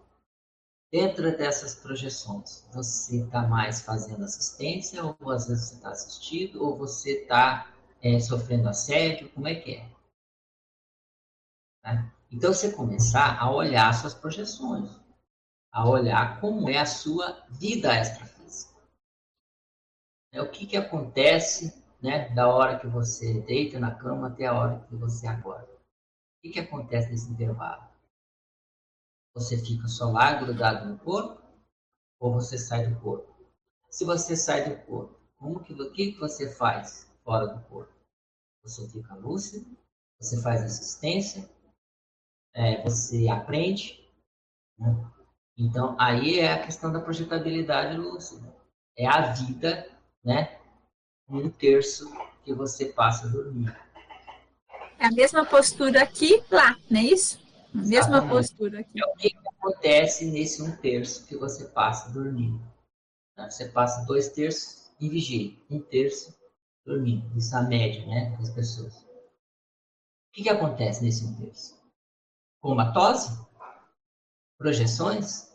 dentro dessas projeções, você está mais fazendo assistência, ou às vezes você está assistido, ou você está é, sofrendo assédio, como é que é? Tá? Então, você começar a olhar suas projeções, a olhar como é a sua vida extrafísica. É, o que, que acontece né, da hora que você deita na cama até a hora que você acorda. O que, que acontece nesse intervalo? Você fica só lá grudado no corpo ou você sai do corpo? Se você sai do corpo, como que, o que você faz fora do corpo? Você fica lúcido, você faz assistência, é, você aprende. Né? Então, aí é a questão da projetabilidade lúcida. É a vida, né? Um terço que você passa dormindo. É a mesma postura aqui, lá, não é isso? Mesma Exatamente. postura aqui. É o que acontece nesse um terço que você passa dormindo. Né? Você passa dois terços em vigília, um terço dormindo. Isso é a média né, das pessoas. O que, que acontece nesse um terço? Comatose? Projeções?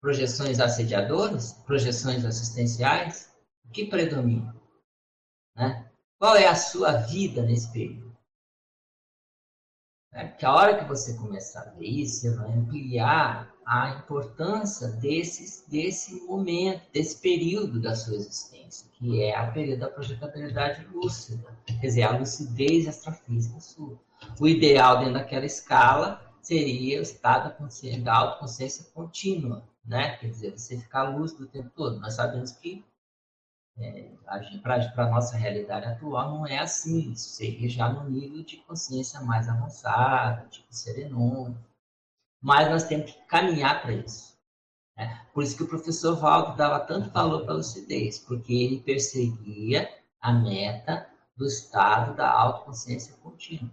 Projeções assediadoras? Projeções assistenciais? O que predomina? Né? Qual é a sua vida nesse período? Que a hora que você começar a ver isso, você vai ampliar a importância desses, desse momento, desse período da sua existência, que é a período da projetabilidade lúcida, quer dizer, a lucidez extrafísica sua. O ideal dentro daquela escala seria o estado da autoconsciência contínua, né? Quer dizer, você ficar lúcido o tempo todo. Nós sabemos que é, para a nossa realidade atual não é assim, isso seria já no nível de consciência mais avançada, tipo serenônico, mas nós temos que caminhar para isso. É, por isso que o professor Valdo dava tanto valor para a lucidez, porque ele perseguia a meta do estado da autoconsciência contínua.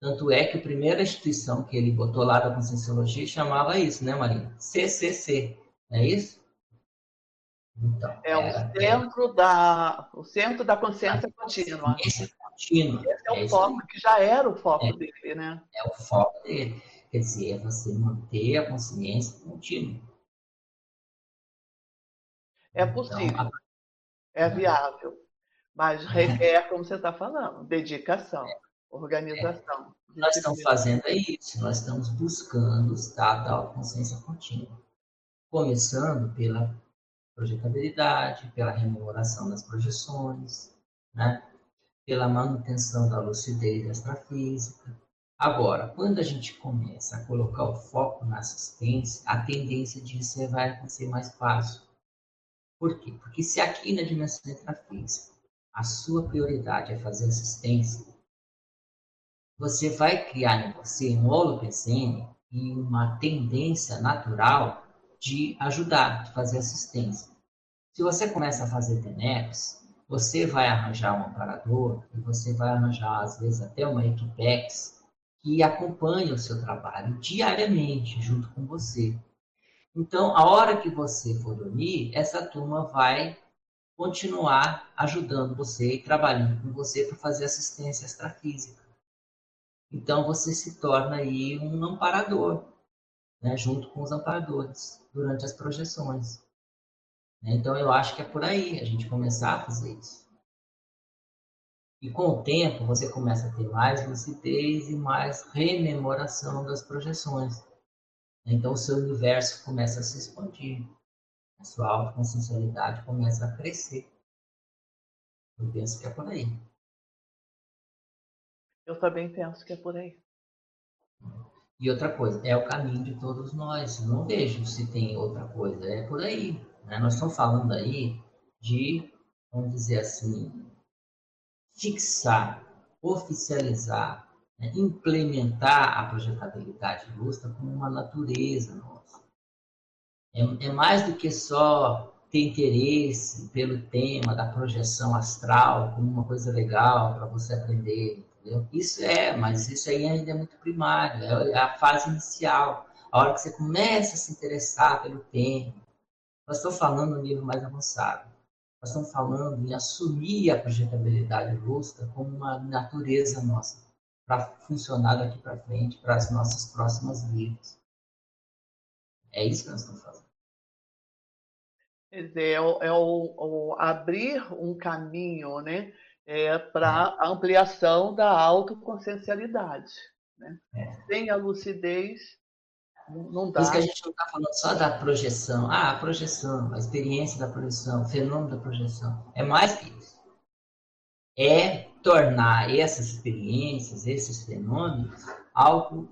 Tanto é que a primeira instituição que ele botou lá da Conscienciologia chamava isso, né, Marina? CCC, não é isso? Então, é o era, centro era... da o centro da consciência contínua. Consciência contínua. Esse é o é foco que já era o foco é, dele, né? É o foco dele. Quer dizer, é você manter a consciência contínua. É possível, então, é viável, mas requer, como você está falando, dedicação, organização. É. Nós estamos fazendo é isso, nós estamos buscando o estado da consciência contínua. Começando pela projetabilidade, pela rememoração das projeções, né? pela manutenção da lucidez extrafísica. Agora, quando a gente começa a colocar o foco na assistência, a tendência disso vai acontecer mais fácil. Por quê? Porque se aqui na dimensão intrafísica a sua prioridade é fazer assistência, você vai criar em você um holopensene e uma tendência natural de ajudar, de fazer assistência. Se você começa a fazer TENEPs, você vai arranjar um amparador e você vai arranjar, às vezes, até uma equipex que acompanha o seu trabalho diariamente junto com você. Então, a hora que você for dormir, essa turma vai continuar ajudando você e trabalhando com você para fazer assistência extrafísica. Então, você se torna aí um amparador, né, junto com os amparadores, durante as projeções. Então, eu acho que é por aí a gente começar a fazer isso. E com o tempo, você começa a ter mais lucidez e mais rememoração das projeções. Então, o seu universo começa a se expandir. A sua autoconsciencialidade começa a crescer. Eu penso que é por aí. Eu também penso que é por aí. E outra coisa, é o caminho de todos nós. Não vejo se tem outra coisa. É por aí. Né? Nós estamos falando aí de, vamos dizer assim, fixar, oficializar né, implementar a projetabilidade lúcida como uma natureza nossa. É, é mais do que só ter interesse pelo tema da projeção astral como uma coisa legal para você aprender, entendeu? Isso é, mas isso aí ainda é muito primário, é a fase inicial, a hora que você começa a se interessar pelo tema. Nós estamos falando no nível mais avançado. Nós estamos falando em assumir a projetabilidade lúcida como uma natureza nossa para funcionar daqui para frente, para as nossas próximas vidas. É isso que nós estamos fazendo. Quer dizer, é, o, é o, o abrir um caminho né, é, para a ampliação da autoconsciencialidade. Né? É. Sem a lucidez, não dá. Por isso que a gente não está falando só da projeção. Ah, a projeção, a experiência da projeção, o fenômeno da projeção. É mais que isso. É tornar essas experiências, esses fenômenos, algo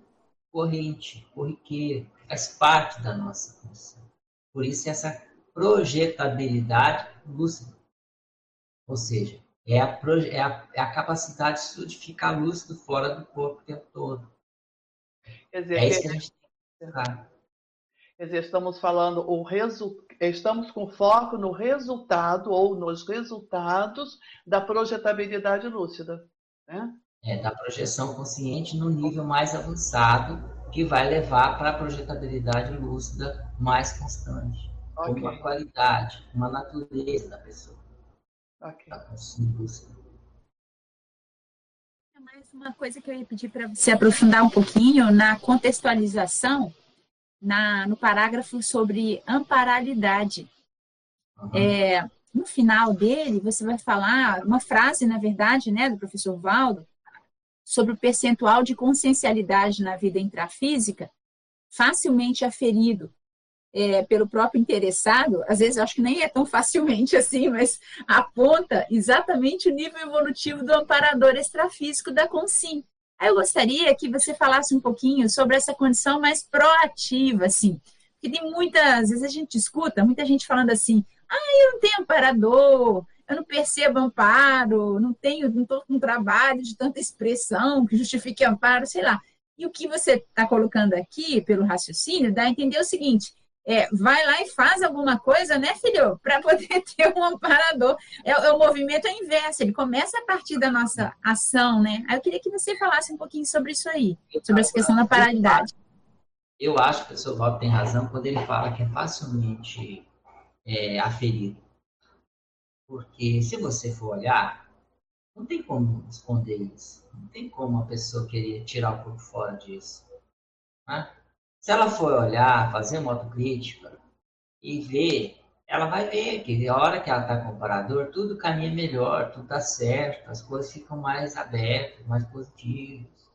corrente, corriqueiro, faz parte da nossa função. Por isso, essa projetabilidade lúcida. Ou seja, é a, é a, é a capacidade de solidificar lúcido fora do corpo o tempo todo. Quer dizer, é isso que a gente pensar. Quer dizer, estamos falando o resultado estamos com foco no resultado ou nos resultados da projetabilidade lúcida. Né? É, da projeção consciente no nível mais avançado, que vai levar para a projetabilidade lúcida mais constante. Okay. Uma qualidade, uma natureza da pessoa. Ok. Da lúcida. Uma coisa que eu ia pedir para você aprofundar um pouquinho na contextualização na, no parágrafo sobre amparalidade. Uhum. É, no final dele, você vai falar uma frase, na verdade, né, do professor Valdo, sobre o percentual de consciencialidade na vida intrafísica facilmente aferido é, pelo próprio interessado, às vezes acho que nem é tão facilmente assim, mas aponta exatamente o nível evolutivo do amparador extrafísico da consim. Eu gostaria que você falasse um pouquinho sobre essa condição mais proativa, assim. Porque tem muitas, vezes a gente escuta muita gente falando assim, ah, eu não tenho amparador, eu não percebo amparo, não tenho, não estou com trabalho de tanta expressão que justifique amparo, sei lá. E o que você está colocando aqui, pelo raciocínio, dá a entender o seguinte, é, vai lá e faz alguma coisa, né, filho? Para poder ter um amparador. É, é, o movimento é inverso, ele começa a partir da nossa ação, né? Aí eu queria que você falasse um pouquinho sobre isso aí, sobre essa questão da paralidade. Eu acho que o professor Bob tem razão quando ele fala que é facilmente é, aferido. Porque se você for olhar, não tem como esconder isso. Não tem como a pessoa querer tirar um pouco fora disso. Né? Se ela for olhar, fazer uma autocrítica e ver, ela vai ver que a hora que ela está com o parador, tudo caminha melhor, tudo está certo, as coisas ficam mais abertas, mais positivas.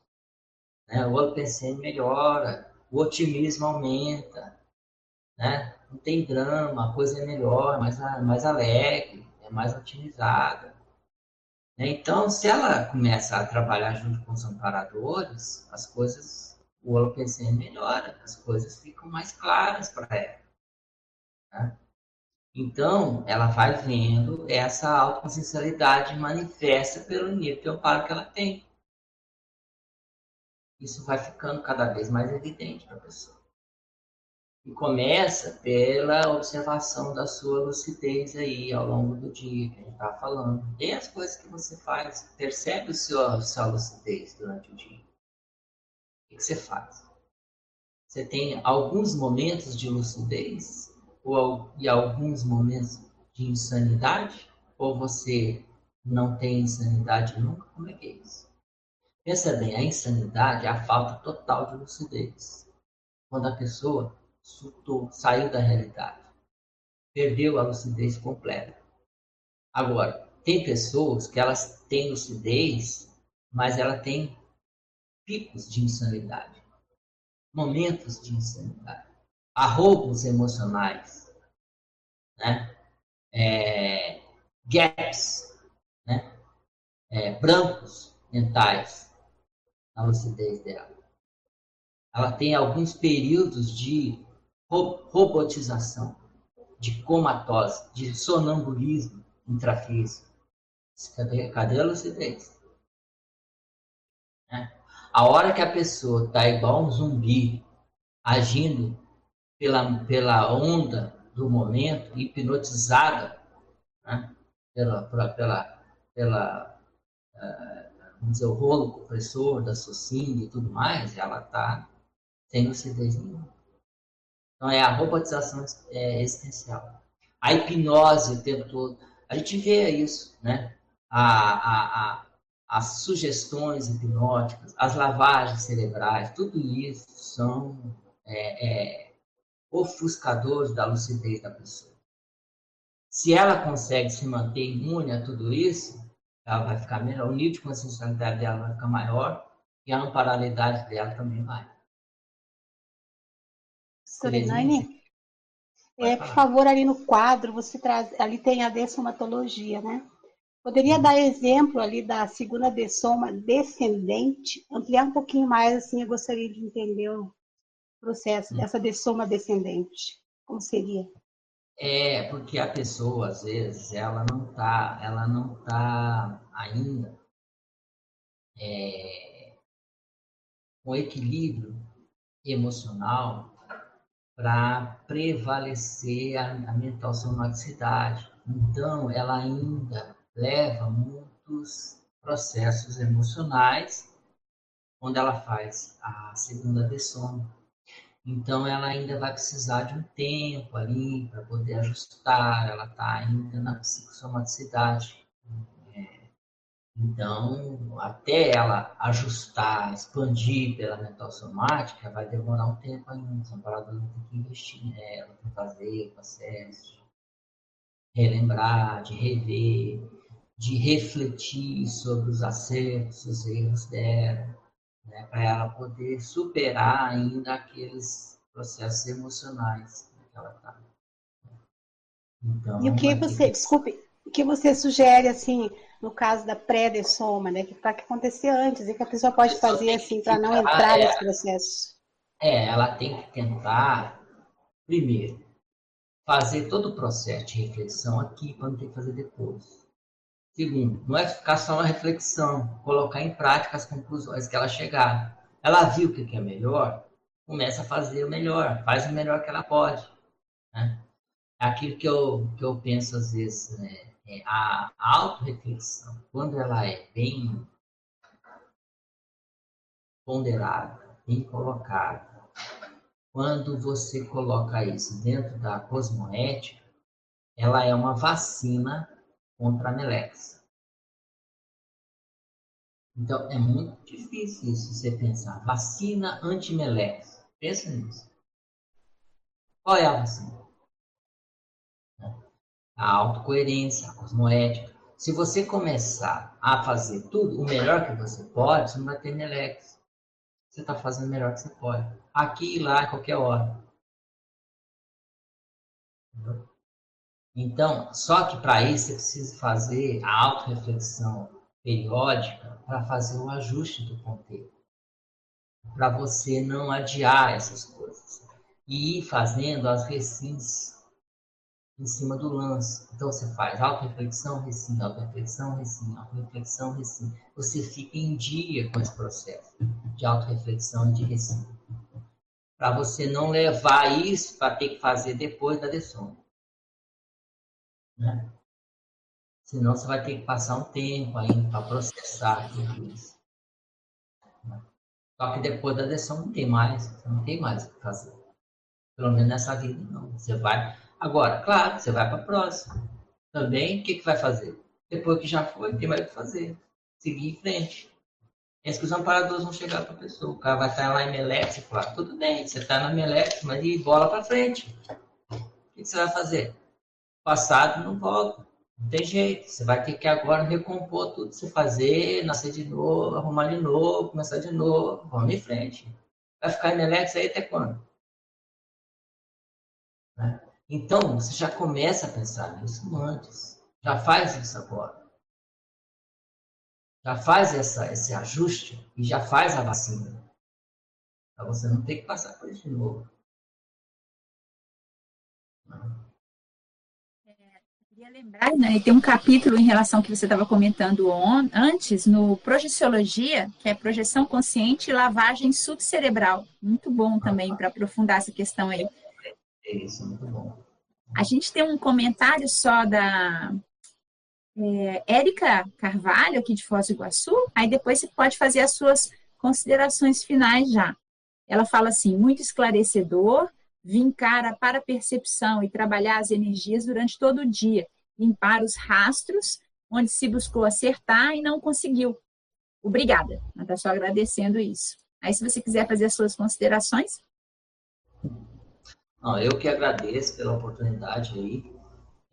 Né? O OpenCM melhora, o otimismo aumenta, né? não tem drama, a coisa é melhor, mais, mais alegre, é mais otimizada. Né? Então, se ela começa a trabalhar junto com os amparadores, as coisas o holopensene melhora, as coisas ficam mais claras para ela. Tá? Então, ela vai vendo essa autoconsciencialidade manifesta pelo nível de que ela tem. Isso vai ficando cada vez mais evidente para a pessoa. E começa pela observação da sua lucidez aí ao longo do dia, que a gente estava falando. Tem as coisas que você faz, percebe o seu, a sua lucidez durante o dia que você faz? Você tem alguns momentos de lucidez ou, e alguns momentos de insanidade? Ou você não tem insanidade nunca? Como é que é isso? Pensa bem, a insanidade é a falta total de lucidez. Quando a pessoa surtou, saiu da realidade, perdeu a lucidez completa. Agora, tem pessoas que elas têm lucidez, mas ela tem picos de insanidade, momentos de insanidade, arroubos emocionais, né? É, gaps, né? É, brancos mentais na lucidez dela. Ela tem alguns períodos de robotização, de comatose, de sonambulismo intrafísico. Cadê, cadê a lucidez? Né? A hora que a pessoa está igual um zumbi, agindo pela, pela onda do momento, hipnotizada né? pela, pela, pela, uh, vamos dizer, o rolo compressor da socina e tudo mais, ela está sem lucidez nenhuma. Então, é a robotização é, existencial. A hipnose o tempo todo. A gente vê isso, né? A, a, a, as sugestões hipnóticas, as lavagens cerebrais, tudo isso são é, é, ofuscadores da lucidez da pessoa. Se ela consegue se manter imune a tudo isso, ela vai ficar melhor, o nível de consciencialidade dela vai ficar maior e a amparalidade dela também vai. Sorinane, é, por favor, ali no quadro, você traz, ali tem a dessomatologia, né? Poderia dar exemplo ali da segunda dessoma descendente, ampliar um pouquinho mais, assim, eu gostaria de entender o processo dessa dessoma descendente. Como seria? É, porque a pessoa, às vezes, ela não tá, ela não tá ainda é, com equilíbrio emocional para prevalecer a, a mental somaticidade. Então, ela ainda leva muitos processos emocionais quando ela faz a segunda dessoma. Então, ela ainda vai precisar de um tempo ali para poder ajustar, ela está ainda na psicossomaticidade. É, então, até ela ajustar, expandir pela mental somática, vai demorar um tempo ainda. São paradas tem que investir nela, tem que fazer o processo, relembrar, de rever de refletir sobre os acertos, os erros dela, né, para ela poder superar ainda aqueles processos emocionais que ela está. Então, e o que você, desculpe, o que você sugere assim, no caso da pré-dessoma, né, que para que acontecer antes e que a pessoa pode pessoa fazer assim para não entrar é, nesse processo? É, ela tem que tentar primeiro fazer todo o processo de reflexão aqui para não ter que fazer depois. Segundo, não é ficar só na reflexão, colocar em prática as conclusões que ela chegar. Ela viu o que é melhor, começa a fazer o melhor, faz o melhor que ela pode. Né? É aquilo que eu, que eu penso às vezes, né? É a, autorreflexão, quando ela é bem ponderada, bem colocada, quando você coloca isso dentro da cosmoética, ela é uma vacina contra a melexa. Então, é muito difícil isso, você pensar. Vacina anti-melex. Pensa nisso. Qual é a vacina? A autocoerência, a cosmoética. Se você começar a fazer tudo o melhor que você pode, você não vai ter melex. Você está fazendo o melhor que você pode. Aqui e lá, a qualquer hora. Então, só que para isso você precisa fazer a autorreflexão periódica para fazer o ajuste do ponteiro. Para você não adiar essas coisas. E ir fazendo as recins em cima do lance. Então você faz auto-reflexão, recim, auto-reflexão, recim, auto-reflexão, recim. Você fica em dia com esse processo de auto-reflexão e de recim. Para você não levar isso para ter que fazer depois da lição. Né? Senão você vai ter que passar um tempo ainda para processar tudo isso. Só que depois da lição não tem mais, não tem mais o que fazer. Pelo menos nessa vida não. Você vai. Agora, claro, você vai para a próxima. Também, o que, que vai fazer? Depois que já foi, tem mais o que fazer. Seguir em frente. Que os amparadores vão chegar para a pessoa. O cara vai estar lá em Melex e falar, tudo bem, você está na Melex, mas e bola para frente. O que, que você vai fazer? Passado não volta. Não tem jeito. Você vai ter que agora recompor tudo você fazer, nascer de novo, arrumar de novo, começar de novo. Vamos em frente. Vai ficar em Alex aí até quando? Né? Então, você já começa a pensar nisso antes. Já faz isso agora. Já faz essa, esse ajuste e já faz a vacina. Para você não ter que passar por isso de novo. queria lembrar, né, tem um capítulo em relação ao que você estava comentando on, antes, no Projeciologia, que é projeção consciente e lavagem subcerebral. Muito bom também para aprofundar essa questão aí. É isso, muito bom. A gente tem um comentário só da é, Érica Carvalho, aqui de Foz do Iguaçu, aí depois você pode fazer as suas considerações finais já. Ela fala assim, muito esclarecedor, vincar a para-percepção e trabalhar as energias durante todo o dia, limpar os rastros onde se buscou acertar e não conseguiu. Obrigada. Ela está só agradecendo isso. Aí, se você quiser fazer as suas considerações. Não, eu que agradeço pela oportunidade aí.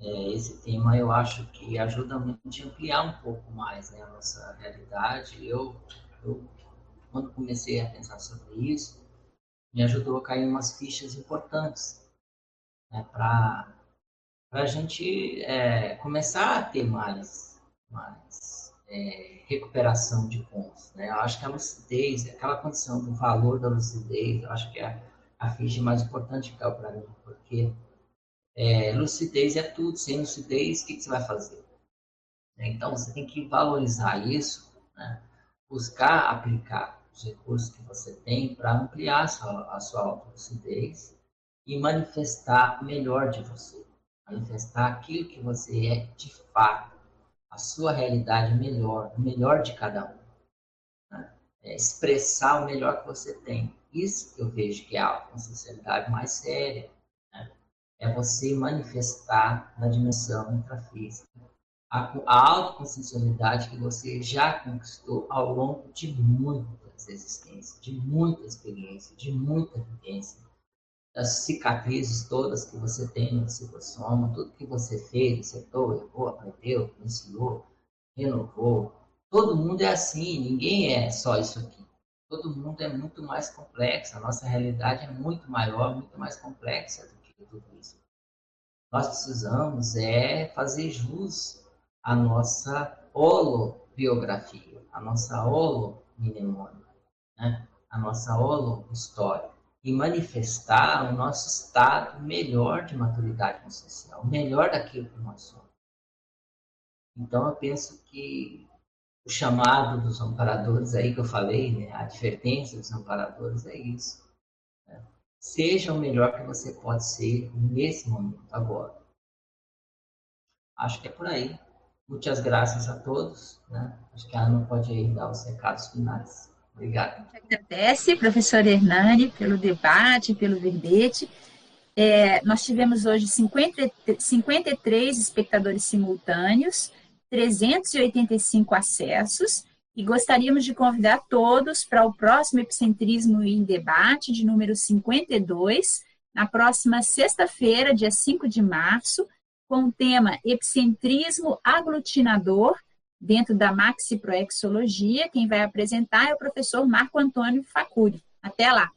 É, esse tema eu acho que ajuda muito a ampliar um pouco mais né, a nossa realidade. Eu, eu, quando comecei a pensar sobre isso, me ajudou a cair umas fichas importantes né, para a gente é, começar a ter mais, mais é, recuperação de pontos. Né? Eu acho que a lucidez, aquela condição do valor da lucidez, eu acho que é a ficha mais importante que caiu para mim, porque é, lucidez é tudo, sem lucidez, o que, que você vai fazer? Então, você tem que valorizar isso, né? buscar aplicar os recursos que você tem para ampliar a sua, a sua autolucidez e manifestar melhor de você. Manifestar aquilo que você é de fato, a sua realidade melhor, o melhor de cada um. Né? É expressar o melhor que você tem. Isso que eu vejo que é a sinceridade mais séria. Né? É você manifestar na dimensão intrafísica a, a autoconsciencialidade que você já conquistou ao longo de muito existência, de muita experiência, de muita vivência, das cicatrizes todas que você tem no psicossoma, tudo que você fez, acertou, errou, aprendeu, ensinou, renovou. Todo mundo é assim, ninguém é só isso aqui. Todo mundo é muito mais complexo, a nossa realidade é muito maior, muito mais complexa do que tudo isso. Nós precisamos é fazer jus à nossa holobiografia, à nossa holomnemônia né, a nossa holo-história e manifestar o nosso estado melhor de maturidade consciencial, melhor daquilo que nós somos. Então, eu penso que o chamado dos amparadores aí que eu falei, né, a advertência dos amparadores é isso. seja o melhor que você pode ser nesse momento, agora. Acho que é por aí. Muitas graças a todos. Né? Acho que a Ana pode dar os recados finais. Obrigado. Agradece, professor Hernani, pelo debate, pelo verbete. É, nós tivemos hoje 50, 53 espectadores simultâneos, 385 acessos, e gostaríamos de convidar todos para o próximo Epicentrismo em Debate, de número 52, na próxima sexta-feira, dia 5 de março, com o tema Epicentrismo Aglutinador, dentro da Maxi Proexologia. Quem vai apresentar é o professor Marco Antônio Facuri. Até lá!